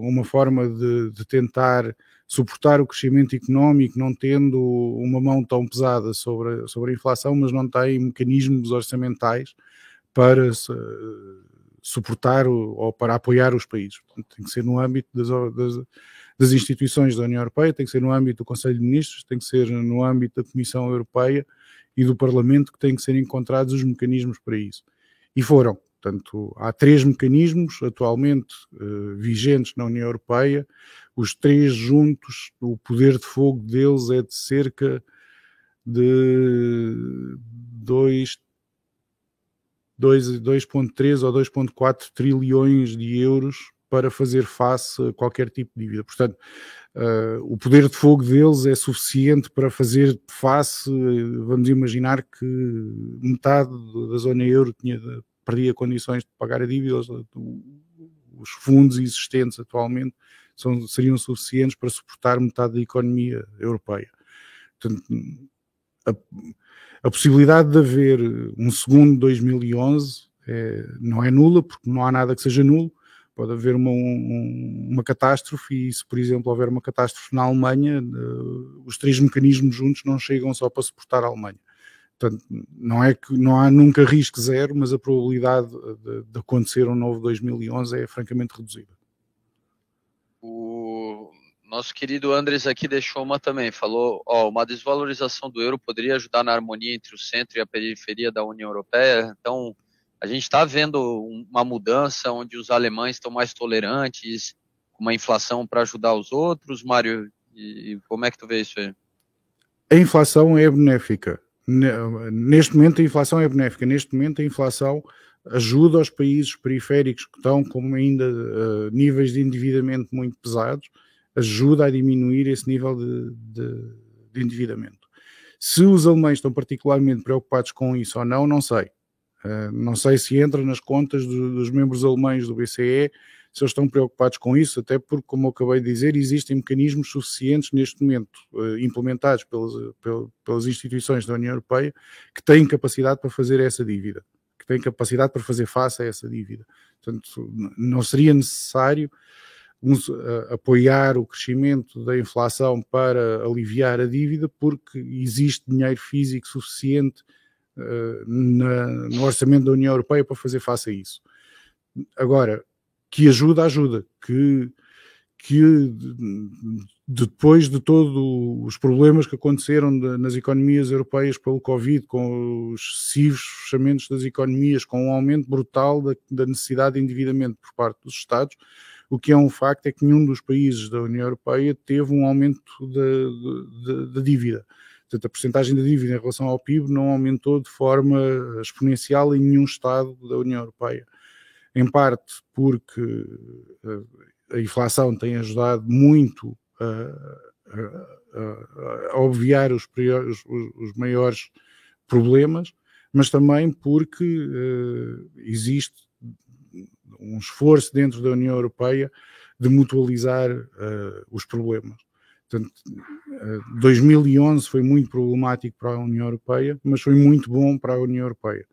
uma forma de, de, tentar suportar o crescimento económico, não tendo uma mão tão pesada sobre, sobre a inflação, mas não tem mecanismos orçamentais para suportar ou para apoiar os países. Tem que ser no âmbito das, das, das, instituições da União Europeia, tem que ser no âmbito do Conselho de Ministros, tem que ser no âmbito da Comissão Europeia e do Parlamento que têm que ser encontrados os mecanismos para isso. E foram. Portanto, há três mecanismos atualmente uh, vigentes na União Europeia, os três juntos, o poder de fogo deles é de cerca de 2,3 ou 2,4 trilhões de euros para fazer face a qualquer tipo de dívida. Portanto, uh, o poder de fogo deles é suficiente para fazer face, vamos imaginar que metade da zona euro tinha perdia condições de pagar a dívida, os fundos existentes atualmente são, seriam suficientes para suportar metade da economia europeia. Portanto, a, a possibilidade de haver um segundo 2011 é, não é nula, porque não há nada que seja nulo. Pode haver uma, um, uma catástrofe, e se, por exemplo, houver uma catástrofe na Alemanha, uh, os três mecanismos juntos não chegam só para suportar a Alemanha. Portanto, não é que não há nunca risco zero, mas a probabilidade de, de acontecer um novo 2011 é francamente reduzida. O nosso querido Andres aqui deixou uma também, falou, ó, uma desvalorização do euro poderia ajudar na harmonia entre o centro e a periferia da União Europeia. Então, a gente está vendo uma mudança onde os alemães estão mais tolerantes, com uma inflação para ajudar os outros, Mário. E como é que tu vê isso aí? A inflação é benéfica Neste momento a inflação é benéfica, neste momento a inflação ajuda os países periféricos que estão com ainda uh, níveis de endividamento muito pesados, ajuda a diminuir esse nível de, de, de, endividamento. Se os alemães estão particularmente preocupados com isso ou não, não sei. Uh, não sei se entra nas contas do, dos membros alemães do BCE se eles estão preocupados com isso, até porque, como eu acabei de dizer, existem mecanismos suficientes neste momento, uh, implementados pelas, pelas instituições da União Europeia, que têm capacidade para fazer essa dívida, que têm capacidade para fazer face a essa dívida. Portanto, não seria necessário apoiar o crescimento da inflação para aliviar a dívida, porque existe dinheiro físico suficiente uh, na, no orçamento da União Europeia para fazer face a isso. Agora, que ajuda, ajuda. Que, que depois de todos os problemas que aconteceram nas economias europeias pelo Covid, com os excessivos fechamentos das economias, com um aumento brutal da, da necessidade de endividamento por parte dos Estados, o que é um facto é que nenhum dos países da União Europeia teve um aumento da dívida. Portanto, a porcentagem da dívida em relação ao PIB não aumentou de forma exponencial em nenhum Estado da União Europeia. Em parte porque eh, a inflação tem ajudado muito a, a, a obviar os, os, os, maiores problemas, mas também porque uh, existe um esforço dentro da União Europeia de mutualizar uh, os problemas. Portanto, uh, 2011 foi muito problemático para a União Europeia, mas foi muito bom para a União Europeia.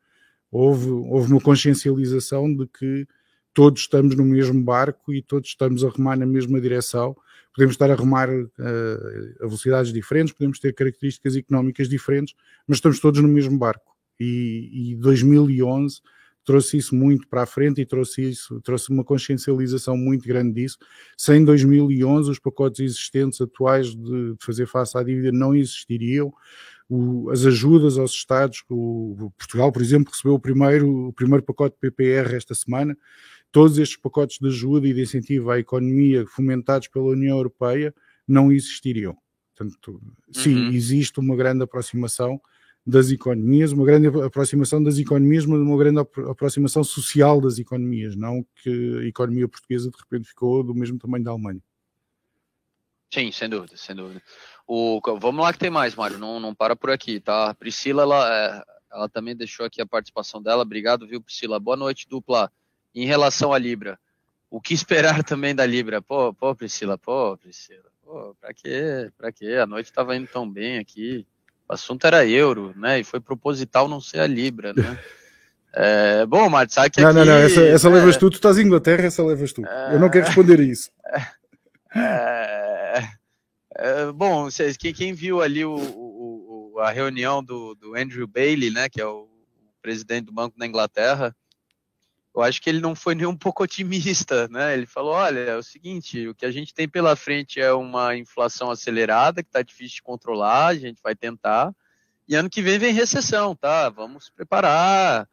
Houve, houve uma consciencialização de que todos estamos no mesmo barco e todos estamos a remar na mesma direção. Podemos estar a remar uh, a velocidades diferentes, podemos ter características económicas diferentes, mas estamos todos no mesmo barco. E, e 2011 trouxe isso muito para a frente e trouxe isso, trouxe uma consciencialização muito grande disso. Sem 2011 os pacotes existentes atuais de, de fazer face à dívida não existiriam. O, as ajudas aos Estados, o, Portugal, por exemplo, recebeu o primeiro, o primeiro pacote de PPR esta semana. Todos estes pacotes de ajuda e de incentivo à economia fomentados pela União Europeia não existiriam. Portanto, sim, uhum. existe uma grande aproximação das economias, uma grande aproximação das economias, mas uma grande aproximação social das economias, não que a economia portuguesa de repente ficou do mesmo tamanho da Alemanha. Sim, sem dúvida, sem dúvida. O, vamos lá que tem mais, Mário, não, não para por aqui, tá? A Priscila, ela, é, ela também deixou aqui a participação dela, obrigado, viu, Priscila? Boa noite, dupla. Em relação à Libra, o que esperar também da Libra? Pô, pô, Priscila, pô, Priscila, pô, pra quê? Pra quê? A noite tava indo tão bem aqui. O assunto era euro, né? E foi proposital não ser a Libra, né? É, bom, Marta, sabe que Não, aqui, não, não, essa, essa é, levas tu, tu estás em Inglaterra, essa levas tu. É, Eu não quero responder a isso. É, é, bom, vocês, quem, quem, viu ali o, o, a reunião do, do Andrew Bailey, né, que é o presidente do Banco da Inglaterra, eu acho que ele não foi nem um pouco otimista, né? Ele falou: olha, é o seguinte, o que a gente tem pela frente é uma inflação acelerada, que está difícil de controlar, a gente vai tentar, e ano que vem vem recessão, tá? Vamos se preparar,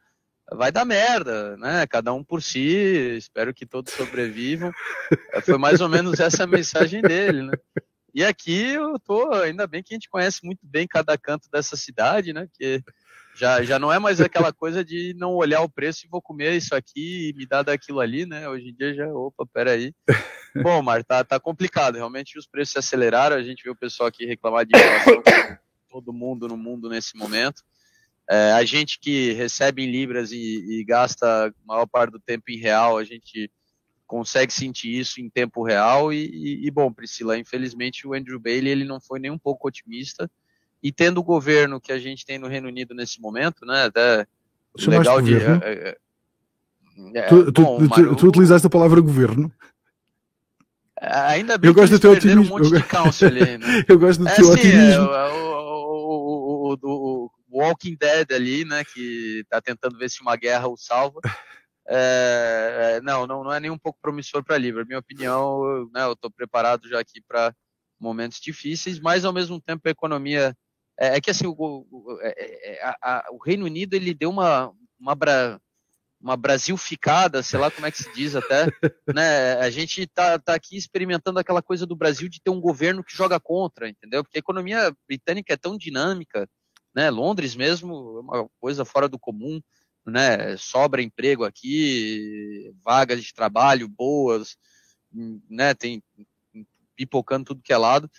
vai dar merda, né? Cada um por si, espero que todos sobrevivam. Foi mais ou menos essa a mensagem dele, né? E aqui eu tô, ainda bem que a gente conhece muito bem cada canto dessa cidade, né? Que já, já não é mais aquela coisa de não olhar o preço e vou comer isso aqui e me dar daquilo ali, né? Hoje em dia já, opa, peraí. Bom, Mar, tá, tá complicado. Realmente os preços se aceleraram. A gente vê o pessoal aqui reclamar de inflação, todo mundo no mundo nesse momento. É, a gente que recebe em libras e, e gasta a maior parte do tempo em real, a gente consegue sentir isso em tempo real. E, e, e, bom, Priscila, infelizmente o Andrew Bailey ele não foi nem um pouco otimista. E tendo o governo que a gente tem no Reino Unido nesse momento, né? Até legal de. É, é, é, tu, bom, tu, tu, tu, utilizaste a palavra governo. Ainda bem eu gosto que do teu otimismo. um monte de council ali, né? eu gosto do é, teu assim, otimismo. O, o, o, o, Walking Dead ali, né? Que tá tentando ver se uma guerra o salva. É, não, não, não é nem um pouco promissor para Libra. Minha opinião, eu, né, eu estou preparado já aqui para momentos difíceis, mas ao mesmo tempo a economia é, é que assim, o, o, é, é, é, a, a, o, Reino Unido ele deu uma, uma, bra, uma brasilficada, sei lá como é que se diz até, né? A gente tá, tá aqui experimentando aquela coisa do Brasil de ter um governo que joga contra, entendeu? Porque a economia britânica é tão dinâmica, né? Londres mesmo é uma coisa fora do comum, né? Sobra emprego aqui, vagas de trabalho boas, né? Tem pipocando tudo que é lado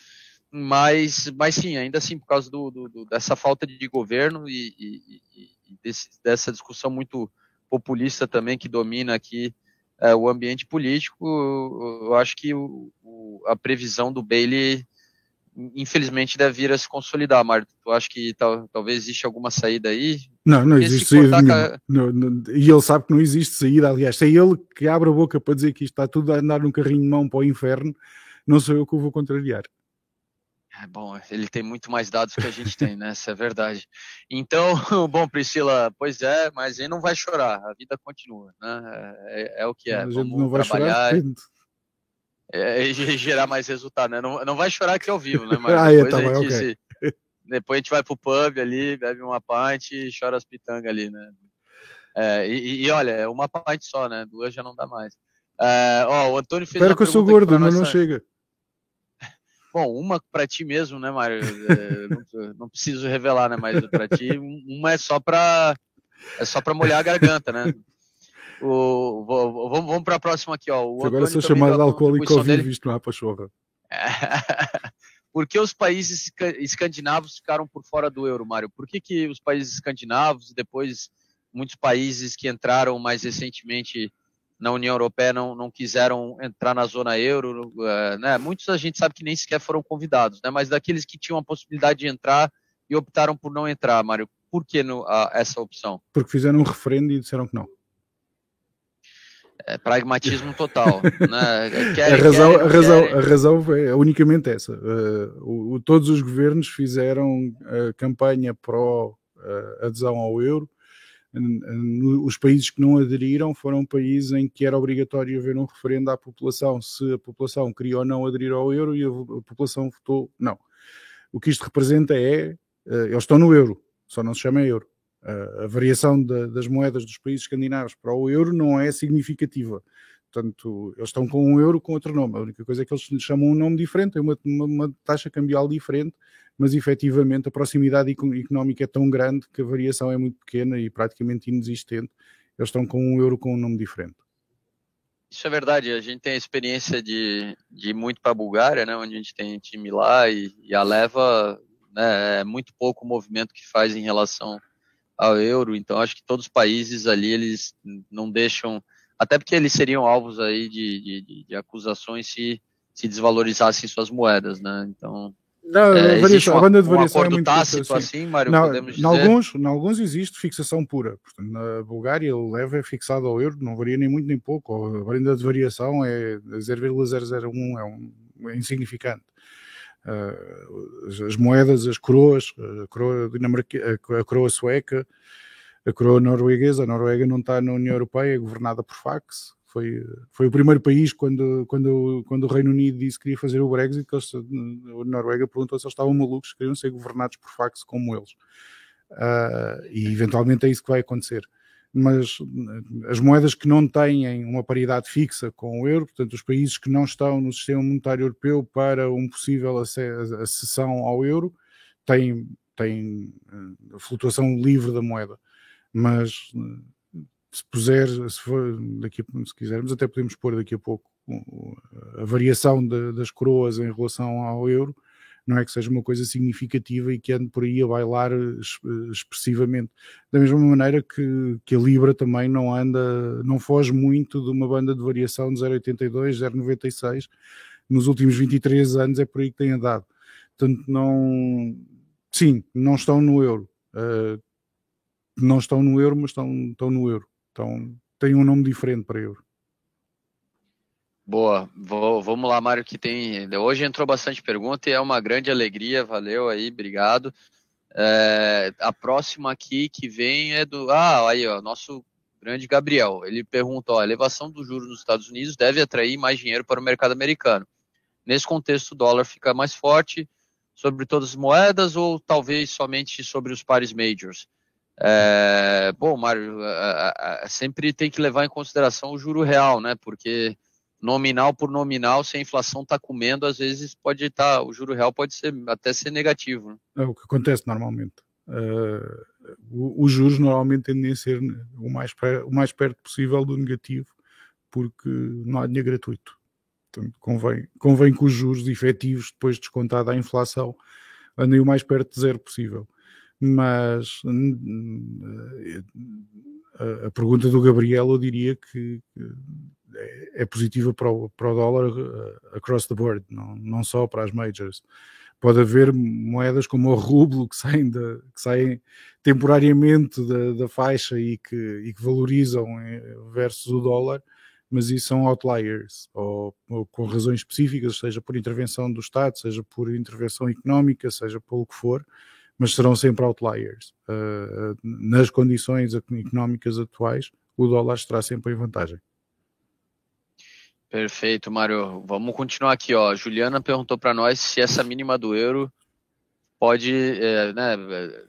mas, mas sim, ainda assim, por causa do, do dessa falta de governo e, e, e desse, dessa discussão muito populista também que domina aqui é, o ambiente político, eu acho que o, o, a previsão do Bailey, infelizmente, deve vir a se consolidar, Marta. Tu acha que tal, talvez existe alguma saída aí? Não, não existe saída nenhuma. Não, não, e ele sabe que não existe saída, aliás, é ele que abre a boca para dizer que isto está tudo a andar num carrinho de mão para o inferno, não sou eu que o vou contrariar. É bom, ele tem muito mais dados que a gente tem, né? Essa é verdade. Então, bom, Priscila, pois é, mas ele não vai chorar, a vida continua, né? É, é o que é. Vamos não vai trabalhar chorar é, e gerar mais resultado, né? Não, não vai chorar aqui ao vivo, né? Mas ah, depois, é, tá, a gente okay. se, depois a gente vai pro pub ali, bebe uma pint e chora as pitangas ali, né? É, e, e, olha, uma pint só, né? Duas já não dá mais. É, ó, o Antônio fez Espero que eu sou gordo, mas nossa... não chega. Bom, uma para ti mesmo, né, Mário? É, não, não, preciso revelar, né? Mas para ti, uma é só para é só para molhar a garganta, né? O, vamos vamos para a próxima aqui, ó. O Agora sou chamado de alcoólico ouvido visto na pachorra. Por que os países escandinavos ficaram por fora do euro, Mário? Por que, que os países escandinavos e depois muitos países que entraram mais recentemente na União Europeia não, não quiseram entrar na zona euro, uh, né? Muitos a gente sabe que nem sequer foram convidados, né? Mas daqueles que tinham a possibilidade de entrar e optaram por não entrar, Mário. Por que no, uh, essa opção? Porque fizeram um referendo e disseram que não. É pragmatismo total. né? Quer, a, razão, a, razão, a razão é unicamente essa. Uh, o, todos os governos fizeram a campanha pró adesão ao euro os países que não aderiram foram países em que era obrigatório haver um referendo à população se a população queria ou não aderir ao euro e a população votou não. O que isto representa é, eh, eles estão no euro, só não se chama euro. A variação das moedas dos países escandinavos para o euro não é significativa. Portanto, eles estão com um euro com outro nome. A única coisa é que eles chamam um nome diferente, é uma, uma, uma taxa cambial diferente, mas efetivamente a proximidade económica é tão grande que a variação é muito pequena e praticamente inexistente. Eles estão com um euro com um nome diferente. Isso é verdade, a gente tem a experiência de, de ir muito para a Bulgária, né, onde a gente tem time lá e, e a leva né, é muito pouco o movimento que faz em relação ao euro, então acho que todos os países ali eles não deixam, até porque eles seriam alvos aí de, de, de acusações se, se desvalorizassem suas moedas, né, então não, é, a, variação, a banda de variação um é muito tácito assim, Mário, não, podemos dizer? Alguns, em alguns existe fixação pura. Portanto, na Bulgária o leve é fixado ao euro, não varia nem muito nem pouco. A banda de variação é 0,001, é, um, é insignificante. Uh, as, as, moedas, as coroas, a coroa, a coroa sueca, a coroa norueguesa, a Noruega não está na União Europeia, é governada por fax, foi, foi o primeiro país quando, quando, quando o Reino Unido disse que queria fazer o Brexit, que eles, a Noruega perguntou se eles estavam malucos, queriam ser governados por fax como eles. Uh, e eventualmente é isso que vai acontecer. Mas as moedas que não têm uma paridade fixa com o euro, portanto, os países que não estão no sistema monetário europeu para um possível acessão ao euro, têm, têm ah, flutuação livre da moeda. Mas se puser, se, for, daqui, se quisermos, até podemos pôr daqui a pouco a variação de, das coroas em relação ao euro, não é que seja uma coisa significativa e que ande por aí a bailar expressivamente. Da mesma maneira que, que a Libra também não anda, não foge muito de uma banda de variação de 0,82, 0,96. Nos últimos 23 anos é por aí que tem andado. Portanto, não. Sim, não estão no euro. Uh, não estão no euro, mas estão, estão no euro. Então tem um nome diferente para euro. Boa, Vou, vamos lá, Mário, que tem. Hoje entrou bastante pergunta e é uma grande alegria, valeu aí, obrigado. É, a próxima aqui que vem é do. Ah, aí, ó, nosso grande Gabriel. Ele pergunta: ó, a elevação dos juros nos Estados Unidos deve atrair mais dinheiro para o mercado americano. Nesse contexto, o dólar fica mais forte sobre todas as moedas ou talvez somente sobre os pares majors? É, bom, Mário, sempre tem que levar em consideração o juro real, né? Porque nominal por nominal, se a inflação está comendo, às vezes pode estar, tá, o juro real pode ser até ser negativo. Né? É o que acontece normalmente. Uh, os juros normalmente tendem a ser o mais, o mais perto possível do negativo, porque não há dinheiro gratuito. Portanto, convém, convém que os juros efetivos, depois descontada a inflação, andem o mais perto de zero possível mas eh, a, a, pergunta do Gabriel eu diria que é, positiva para o, para o dólar eh, across the board, não, não só para as majors. Pode haver moedas como o rublo que saem, de, que saem temporariamente da, da faixa e que, e que valorizam eh, versus o dólar, mas isso são outliers, ou, ou, com razões específicas, seja por intervenção do Estado, seja por intervenção económica, seja pelo que for, mas serão sempre outliers. Uh, nas condições económicas atuais, o dólar estará sempre em vantagem. Perfeito, Mário. Vamos continuar aqui. Ó. Juliana perguntou para nós se essa mínima do euro pode, é, né,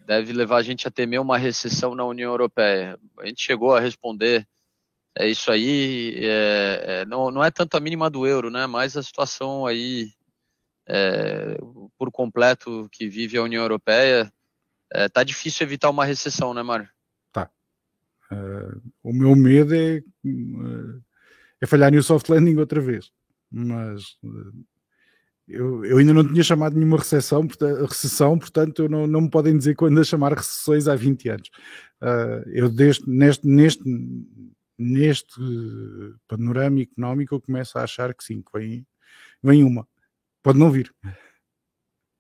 deve levar a gente a temer uma recessão na União Europeia. A gente chegou a responder é isso aí, é, é, não, não é tanto a mínima do euro, né, mas a situação aí é, por completo que vive a União Europeia, é, tá difícil evitar uma recessão, né, Mário? Tá. É, o meu medo é, é falhar no soft landing outra vez, mas eu, eu, ainda não tinha chamado nenhuma recessão, recessão, portanto não, não me podem dizer quando a chamar recessões há 20 anos. Uh, eu deste, neste, neste, neste panorama económico eu começo a achar que sim, que vem, vem uma. Pode não vir.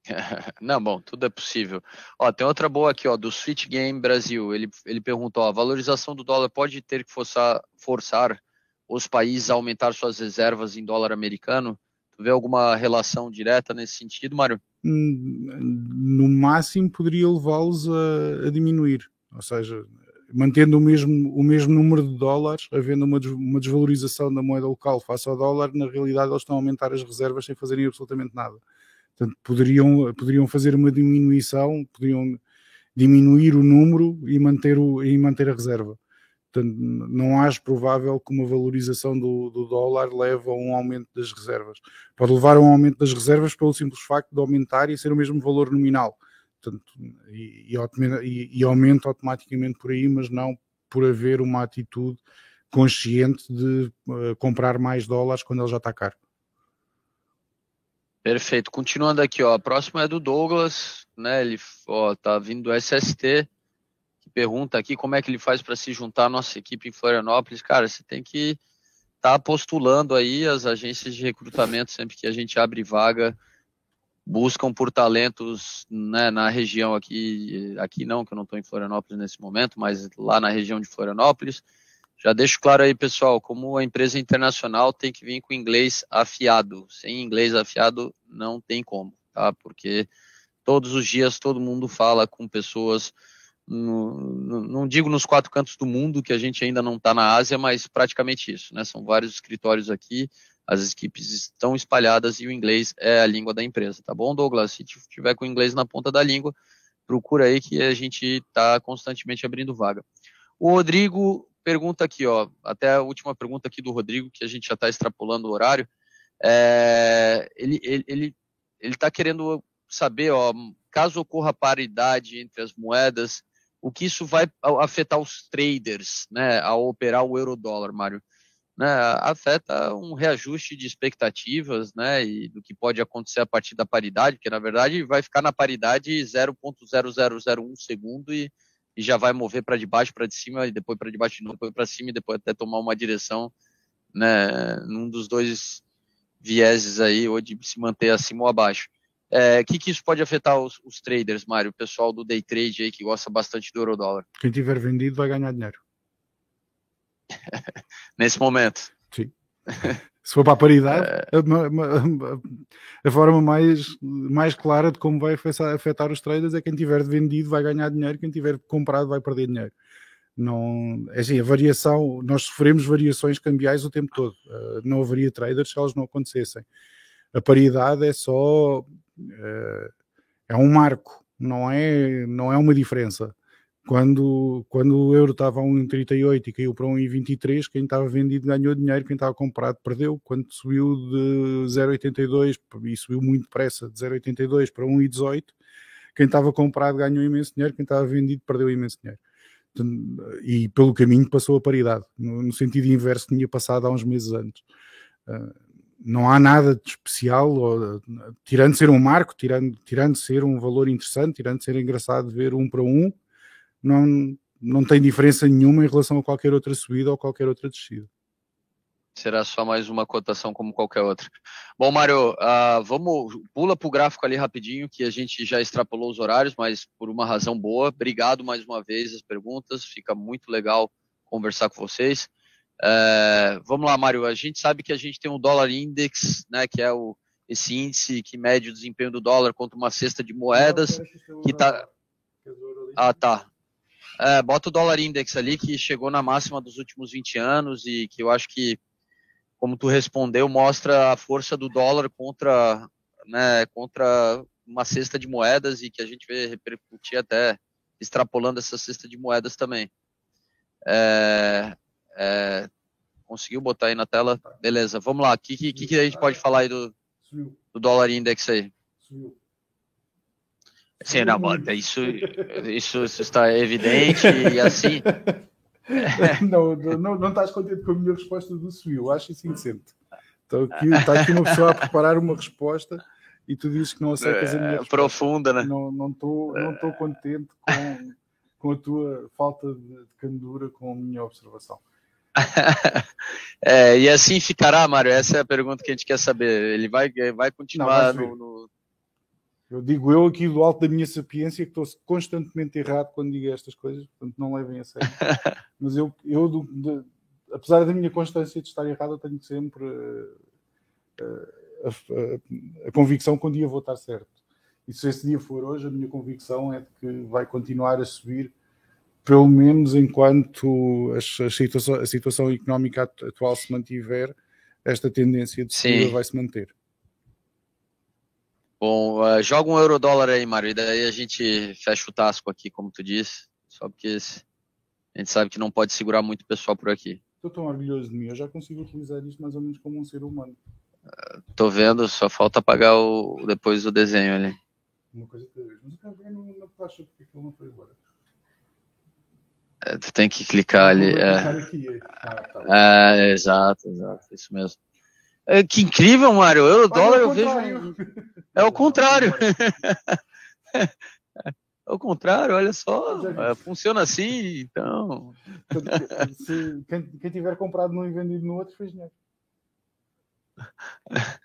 Não, bom, tudo é possível. Ó, tem outra boa aqui, ó, do Switch Game Brasil. Ele, ele perguntou, ó, a valorização do dólar pode ter que forçar, forçar os países a aumentar suas reservas em dólar americano? Tu vê alguma relação direta nesse sentido, Mário? Hum, no máximo poderia levá-los a, a, diminuir, ou seja, mantendo o mesmo, o mesmo número de dólares, havendo uma, uma desvalorização da moeda local face ao dólar, na realidade eles estão a aumentar as reservas sem fazerem absolutamente nada. Portanto, poderiam, poderiam fazer uma diminuição, poderiam diminuir o número e manter, o, e manter a reserva. Portanto, não acho provável que uma valorização do, do, dólar leve a um aumento das reservas. Pode levar a um aumento das reservas pelo simples facto de aumentar e ser o mesmo valor nominal. Portanto, e, e, e aumenta automaticamente por aí, mas não por haver uma atitude consciente de uh, comprar mais dólares quando ele já está caro. Perfeito. Continuando aqui, ó, a próxima é do Douglas, né? Ele ó, tá vindo do SST pergunta aqui como é que ele faz para se juntar à nossa equipe em Florianópolis. Cara, você tem que estar tá postulando aí as agências de recrutamento sempre que a gente abre vaga, buscam por talentos né, na região aqui, aqui não, que eu não estou em Florianópolis nesse momento, mas lá na região de Florianópolis. Já deixo claro aí, pessoal, como a empresa internacional tem que vir com inglês afiado. Sem inglês afiado não tem como, tá? Porque todos os dias todo mundo fala com pessoas no, não digo nos quatro cantos do mundo, que a gente ainda não está na Ásia, mas praticamente isso, né? São vários escritórios aqui, as equipes estão espalhadas e o inglês é a língua da empresa, tá bom, Douglas? Se tiver com o inglês na ponta da língua, procura aí que a gente está constantemente abrindo vaga. O Rodrigo pergunta aqui, ó, até a última pergunta aqui do Rodrigo, que a gente já está extrapolando o horário, é, ele ele ele ele está querendo saber, ó, caso ocorra paridade entre as moedas, o que isso vai afetar os traders, né, ao operar o euro-dólar, Mário? Né, afeta um reajuste de expectativas, né, e do que pode acontecer a partir da paridade, porque na verdade vai ficar na paridade 0.0001 segundo e, e já vai mover para de baixo para de cima e depois para de baixo de novo, depois para cima e depois até tomar uma direção, né, num dos dois vieses aí, ou de se manter acima ou abaixo. O é, que, que isso pode afetar os, os, traders, Mário? O pessoal do day trade aí que gosta bastante do euro-dólar. Quem tiver vendido vai ganhar dinheiro. Nesse momento. Sim. Se for para a paridade, é... a, a, forma mais, mais clara de como vai afetar, os traders é quem tiver vendido vai ganhar dinheiro, quem tiver comprado vai perder dinheiro. Não, é assim, a variação, nós sofremos variações cambiais o tempo todo. Uh, não haveria traders se elas não acontecessem. A paridade é só é um marco, não é, não é uma diferença. Quando, quando o euro estava a 1,38 e caiu para 1,23, quem estava vendido ganhou dinheiro, quem estava comprado perdeu. Quando subiu de 0,82 e subiu muito depressa, de 0,82 para 1,18, quem estava comprado ganhou imenso dinheiro, quem estava vendido perdeu imenso dinheiro. E pelo caminho passou a paridade, no, sentido inverso que tinha passado há uns meses antes. Uh, não há nada de especial, ou, tirando ser um marco, tirando, tirando ser um valor interessante, tirando ser engraçado ver um para um, não, não tem diferença nenhuma em relação a qualquer outra subida ou qualquer outra descida. Será só mais uma cotação como qualquer outra. Bom, Mário, uh, vamos pula para o gráfico ali rapidinho, que a gente já extrapolou os horários, mas por uma razão boa. Obrigado mais uma vez as perguntas, fica muito legal conversar com vocês. É, vamos lá, Mário. A gente sabe que a gente tem um dólar index, né, que é o, esse índice que mede o desempenho do dólar contra uma cesta de moedas, que está ah, tá. É, bota o dólar index ali, que chegou na máxima dos últimos 20 anos e que eu acho que, como tu respondeu, mostra a força do dólar contra, né, contra uma cesta de moedas e que a gente vê repercutir até extrapolando essa cesta de moedas também. É, é, conseguiu botar aí na tela? Beleza, vamos lá. O que, que, que, a gente pode falar aí do, do dólar index aí? Sim, não, isso, isso, isso está evidente e assim. não, não, não estás contente com a minha resposta do subiu, acho isso indecente. Então, aqui, está aqui uma pessoa a preparar uma resposta e tu dizes que não aceitas a minha é, resposta. Profunda, né? Não estou não não contente com, com a tua falta de candura com a minha observação. é, e assim ficará, Mário? Essa é a pergunta que a gente quer saber. Ele vai, vai continuar não, no, no, eu digo eu aqui do alto da minha sapiência que estou constantemente errado quando digo estas coisas, portanto não levem a sério. Mas eu, eu do, de, apesar da minha constância de estar errado, eu tenho sempre uh, uh, a, a, a, convicção que um dia vou estar certo. E se esse dia for hoje, a minha convicção é de que vai continuar a subir, pelo menos enquanto situação, a situação económica atual se mantiver, esta tendência de subida vai se manter. Bom, uh, joga um euro dólar aí, Mário, e daí a gente fecha o tasco aqui, como tu disse, só porque a gente sabe que não pode segurar muito pessoal por aqui. Estou tão orgulhoso de mim, eu já consigo utilizar isso mais ou menos como um ser humano. Uh, tô vendo, só falta apagar o, depois o desenho ali. Uma coisa que eu vejo, mas eu quero ver na taxa porque ele não foi embora. É, tu tem que clicar ali. É. é. Ah, é, exato, exato, isso mesmo. É, que incrível, Mário. Euro dólar eu vejo. É o contrário. É o contrário, olha só. É, funciona assim, então. Se, quem, quem, tiver comprado num e vendido no outro fez dinheiro.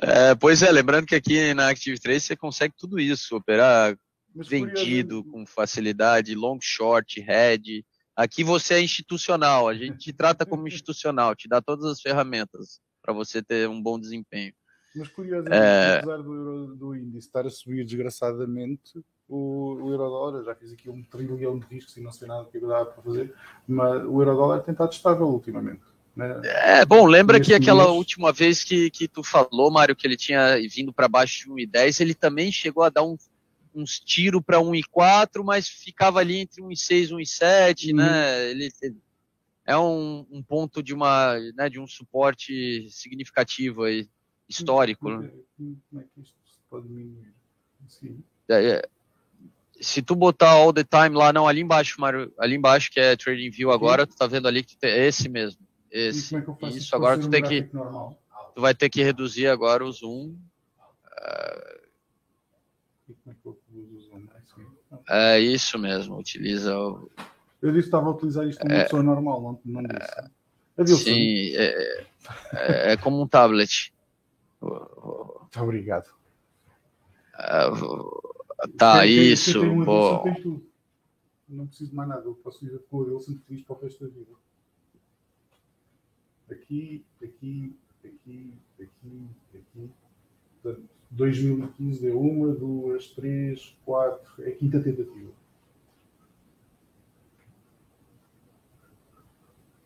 É, pois é, lembrando que aqui na Active Trade você consegue tudo isso, operar Vendido com facilidade, long short, head. Aqui você é institucional, a gente te trata como institucional, te dá todas as ferramentas para você ter um bom desempenho. Mas curiosamente, é... apesar do, euro, do índice estar a subir desgraçadamente, o, o euro-dólar, já fiz aqui um trilhão de riscos e não sei nada que dá para fazer, mas o euro-dólar tem estado estável ultimamente. Né? É, bom, lembra Neste que aquela mês... última vez que, que tu falou, Mário, que ele tinha vindo para baixo de 1,10, ele também chegou a dar um, uns tiros para 1,4, mas ficava ali entre 1,6 e 1,7, uhum. né? Ele, é um, um, ponto de uma né, de um suporte significativo aí, histórico. Né? Como é que isso pode diminuir? É, se tu botar all the time lá, não, ali embaixo, Mário, ali embaixo que é Trading View agora, tu tá vendo ali que é esse mesmo. Esse. É isso, agora tu tem que. Normal? Tu vai ter que reduzir agora o zoom. Uh, é isso mesmo, utiliza o, eu disse que estava a utilizar isto como uma é, pessoa normal, não, não disse. sim, é, é, é, como um tablet. Muito obrigado. Uh, tá, tem, isso. Tem pô. Não preciso mais nada, eu posso ir com ele sempre feliz para o resto da vida. Aqui, aqui, aqui, aqui, aqui. Portanto, 2015 é uma, duas, três, quatro. É a quinta tentativa.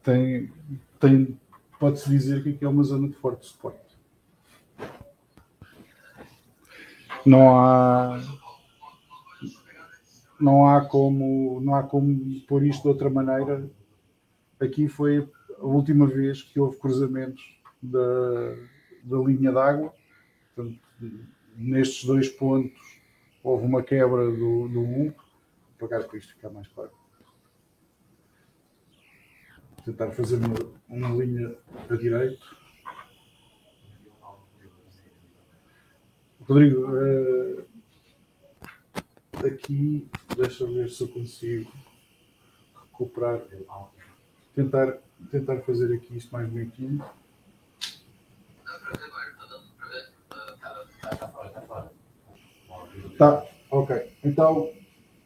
tem, tem pode-se dizer que aqui é uma zona de forte suporte. Não há não há como não há como pôr isto de outra maneira. Aqui foi a última vez que houve cruzamentos da, da linha d'água. Nestes dois pontos houve uma quebra do, do 1. Vou pagar para isto ficar mais claro tentar fazer uma, uma linha a direito. Rodrigo, uh, aqui, deixa ver se eu consigo recuperar, tentar, tentar fazer aqui isto mais bonitinho. Tá, ok. Então,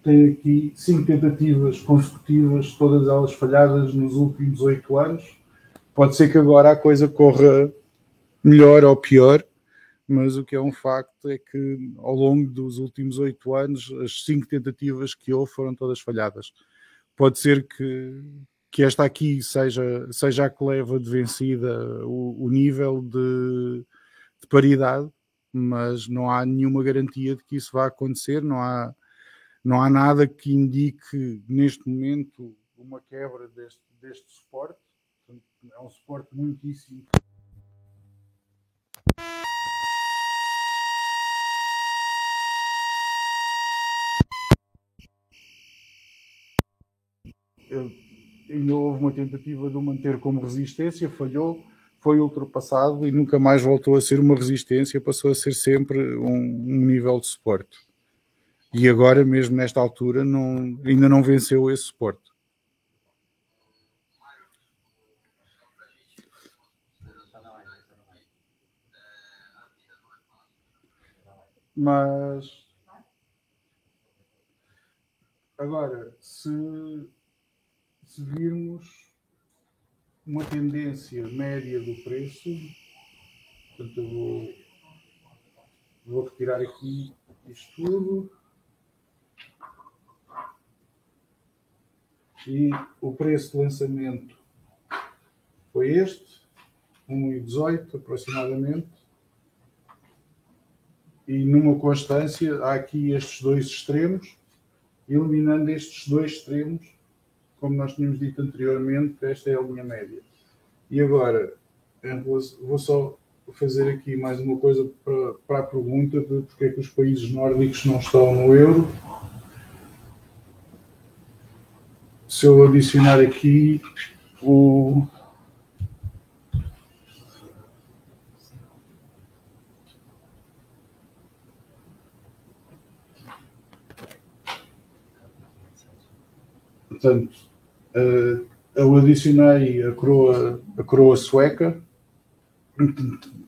tem aqui cinco tentativas consecutivas, todas elas falhadas nos últimos oito anos. Pode ser que agora a coisa corra melhor ou pior, mas o que é um facto é que ao longo dos últimos oito anos, as cinco tentativas que houve foram todas falhadas. Pode ser que, que esta aqui seja, seja a que leva de vencida o, o nível de, de paridade, mas não há nenhuma garantia de que isso vá acontecer, não há, não há nada que indique neste momento uma quebra deste, deste suporte. É um suporte muitíssimo. ainda houve uma tentativa de o manter como resistência, falhou foi ultrapassado e nunca mais voltou a ser uma resistência, passou a ser sempre um, um nível de suporte. E agora, mesmo nesta altura, não, ainda não venceu esse suporte. Mas agora, se, se virmos uma tendência média do preço. Portanto, eu vou, vou retirar aqui isto tudo. E o preço de lançamento foi este, 1,18 aproximadamente. E numa constância, há aqui estes dois extremos, eliminando estes dois extremos, como nós tínhamos dito anteriormente, esta é a linha média. E agora, vou só fazer aqui mais uma coisa para, para a pergunta de porque é que os países nórdicos não estão no euro. Se eu adicionar aqui o. Portanto, Uh, eu adicionei a coroa, a coroa sueca.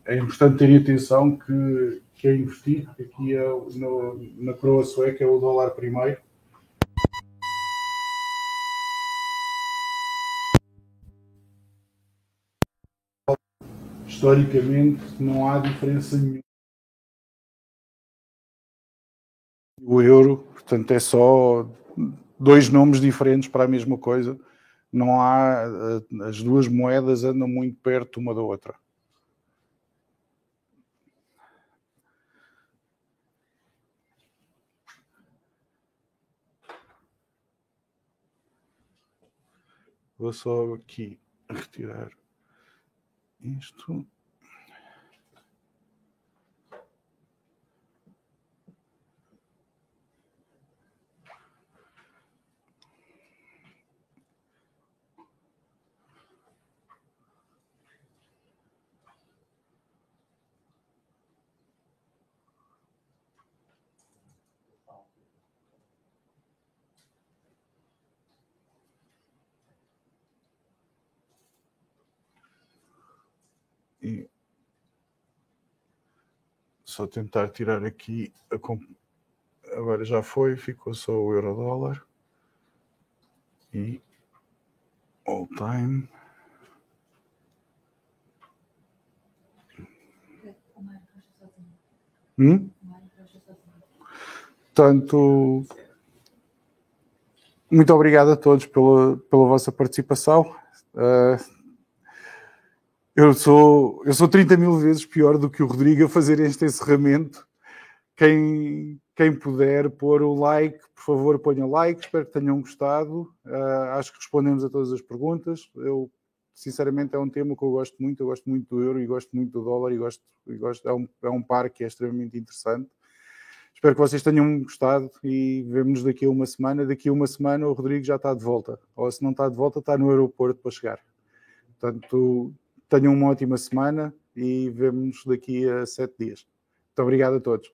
É importante ter atenção que, que é investir, aqui é, no, na coroa sueca é o dólar primeiro. Historicamente não há diferença nenhuma. O euro, portanto, é só dois nomes diferentes para a mesma coisa. Não há. Eh, as duas moedas andam muito perto uma da outra. Vou só aqui retirar isto. e só tentar tirar aqui a comp... agora já foi, ficou só o euro dólar e all time hum? Portanto, muito obrigado a todos pela, pela vossa participação. Uh, eu sou, eu sou 30 mil vezes pior do que o Rodrigo a fazer este encerramento. Quem, quem puder pôr o like, por favor, ponha like. Espero que tenham gostado. Uh, acho que respondemos a todas as perguntas. Eu, sinceramente, é um tema que eu gosto muito. Eu gosto muito do euro e gosto muito do dólar e gosto, e gosto é, um, é um par que é extremamente interessante. Espero que vocês tenham gostado e vemos-nos daqui a uma semana. Daqui a uma semana o Rodrigo já está de volta. Ou se não está de volta, está no aeroporto para chegar. Portanto, Tenham uma ótima semana e vemos daqui a sete dias. Muito obrigado a todos.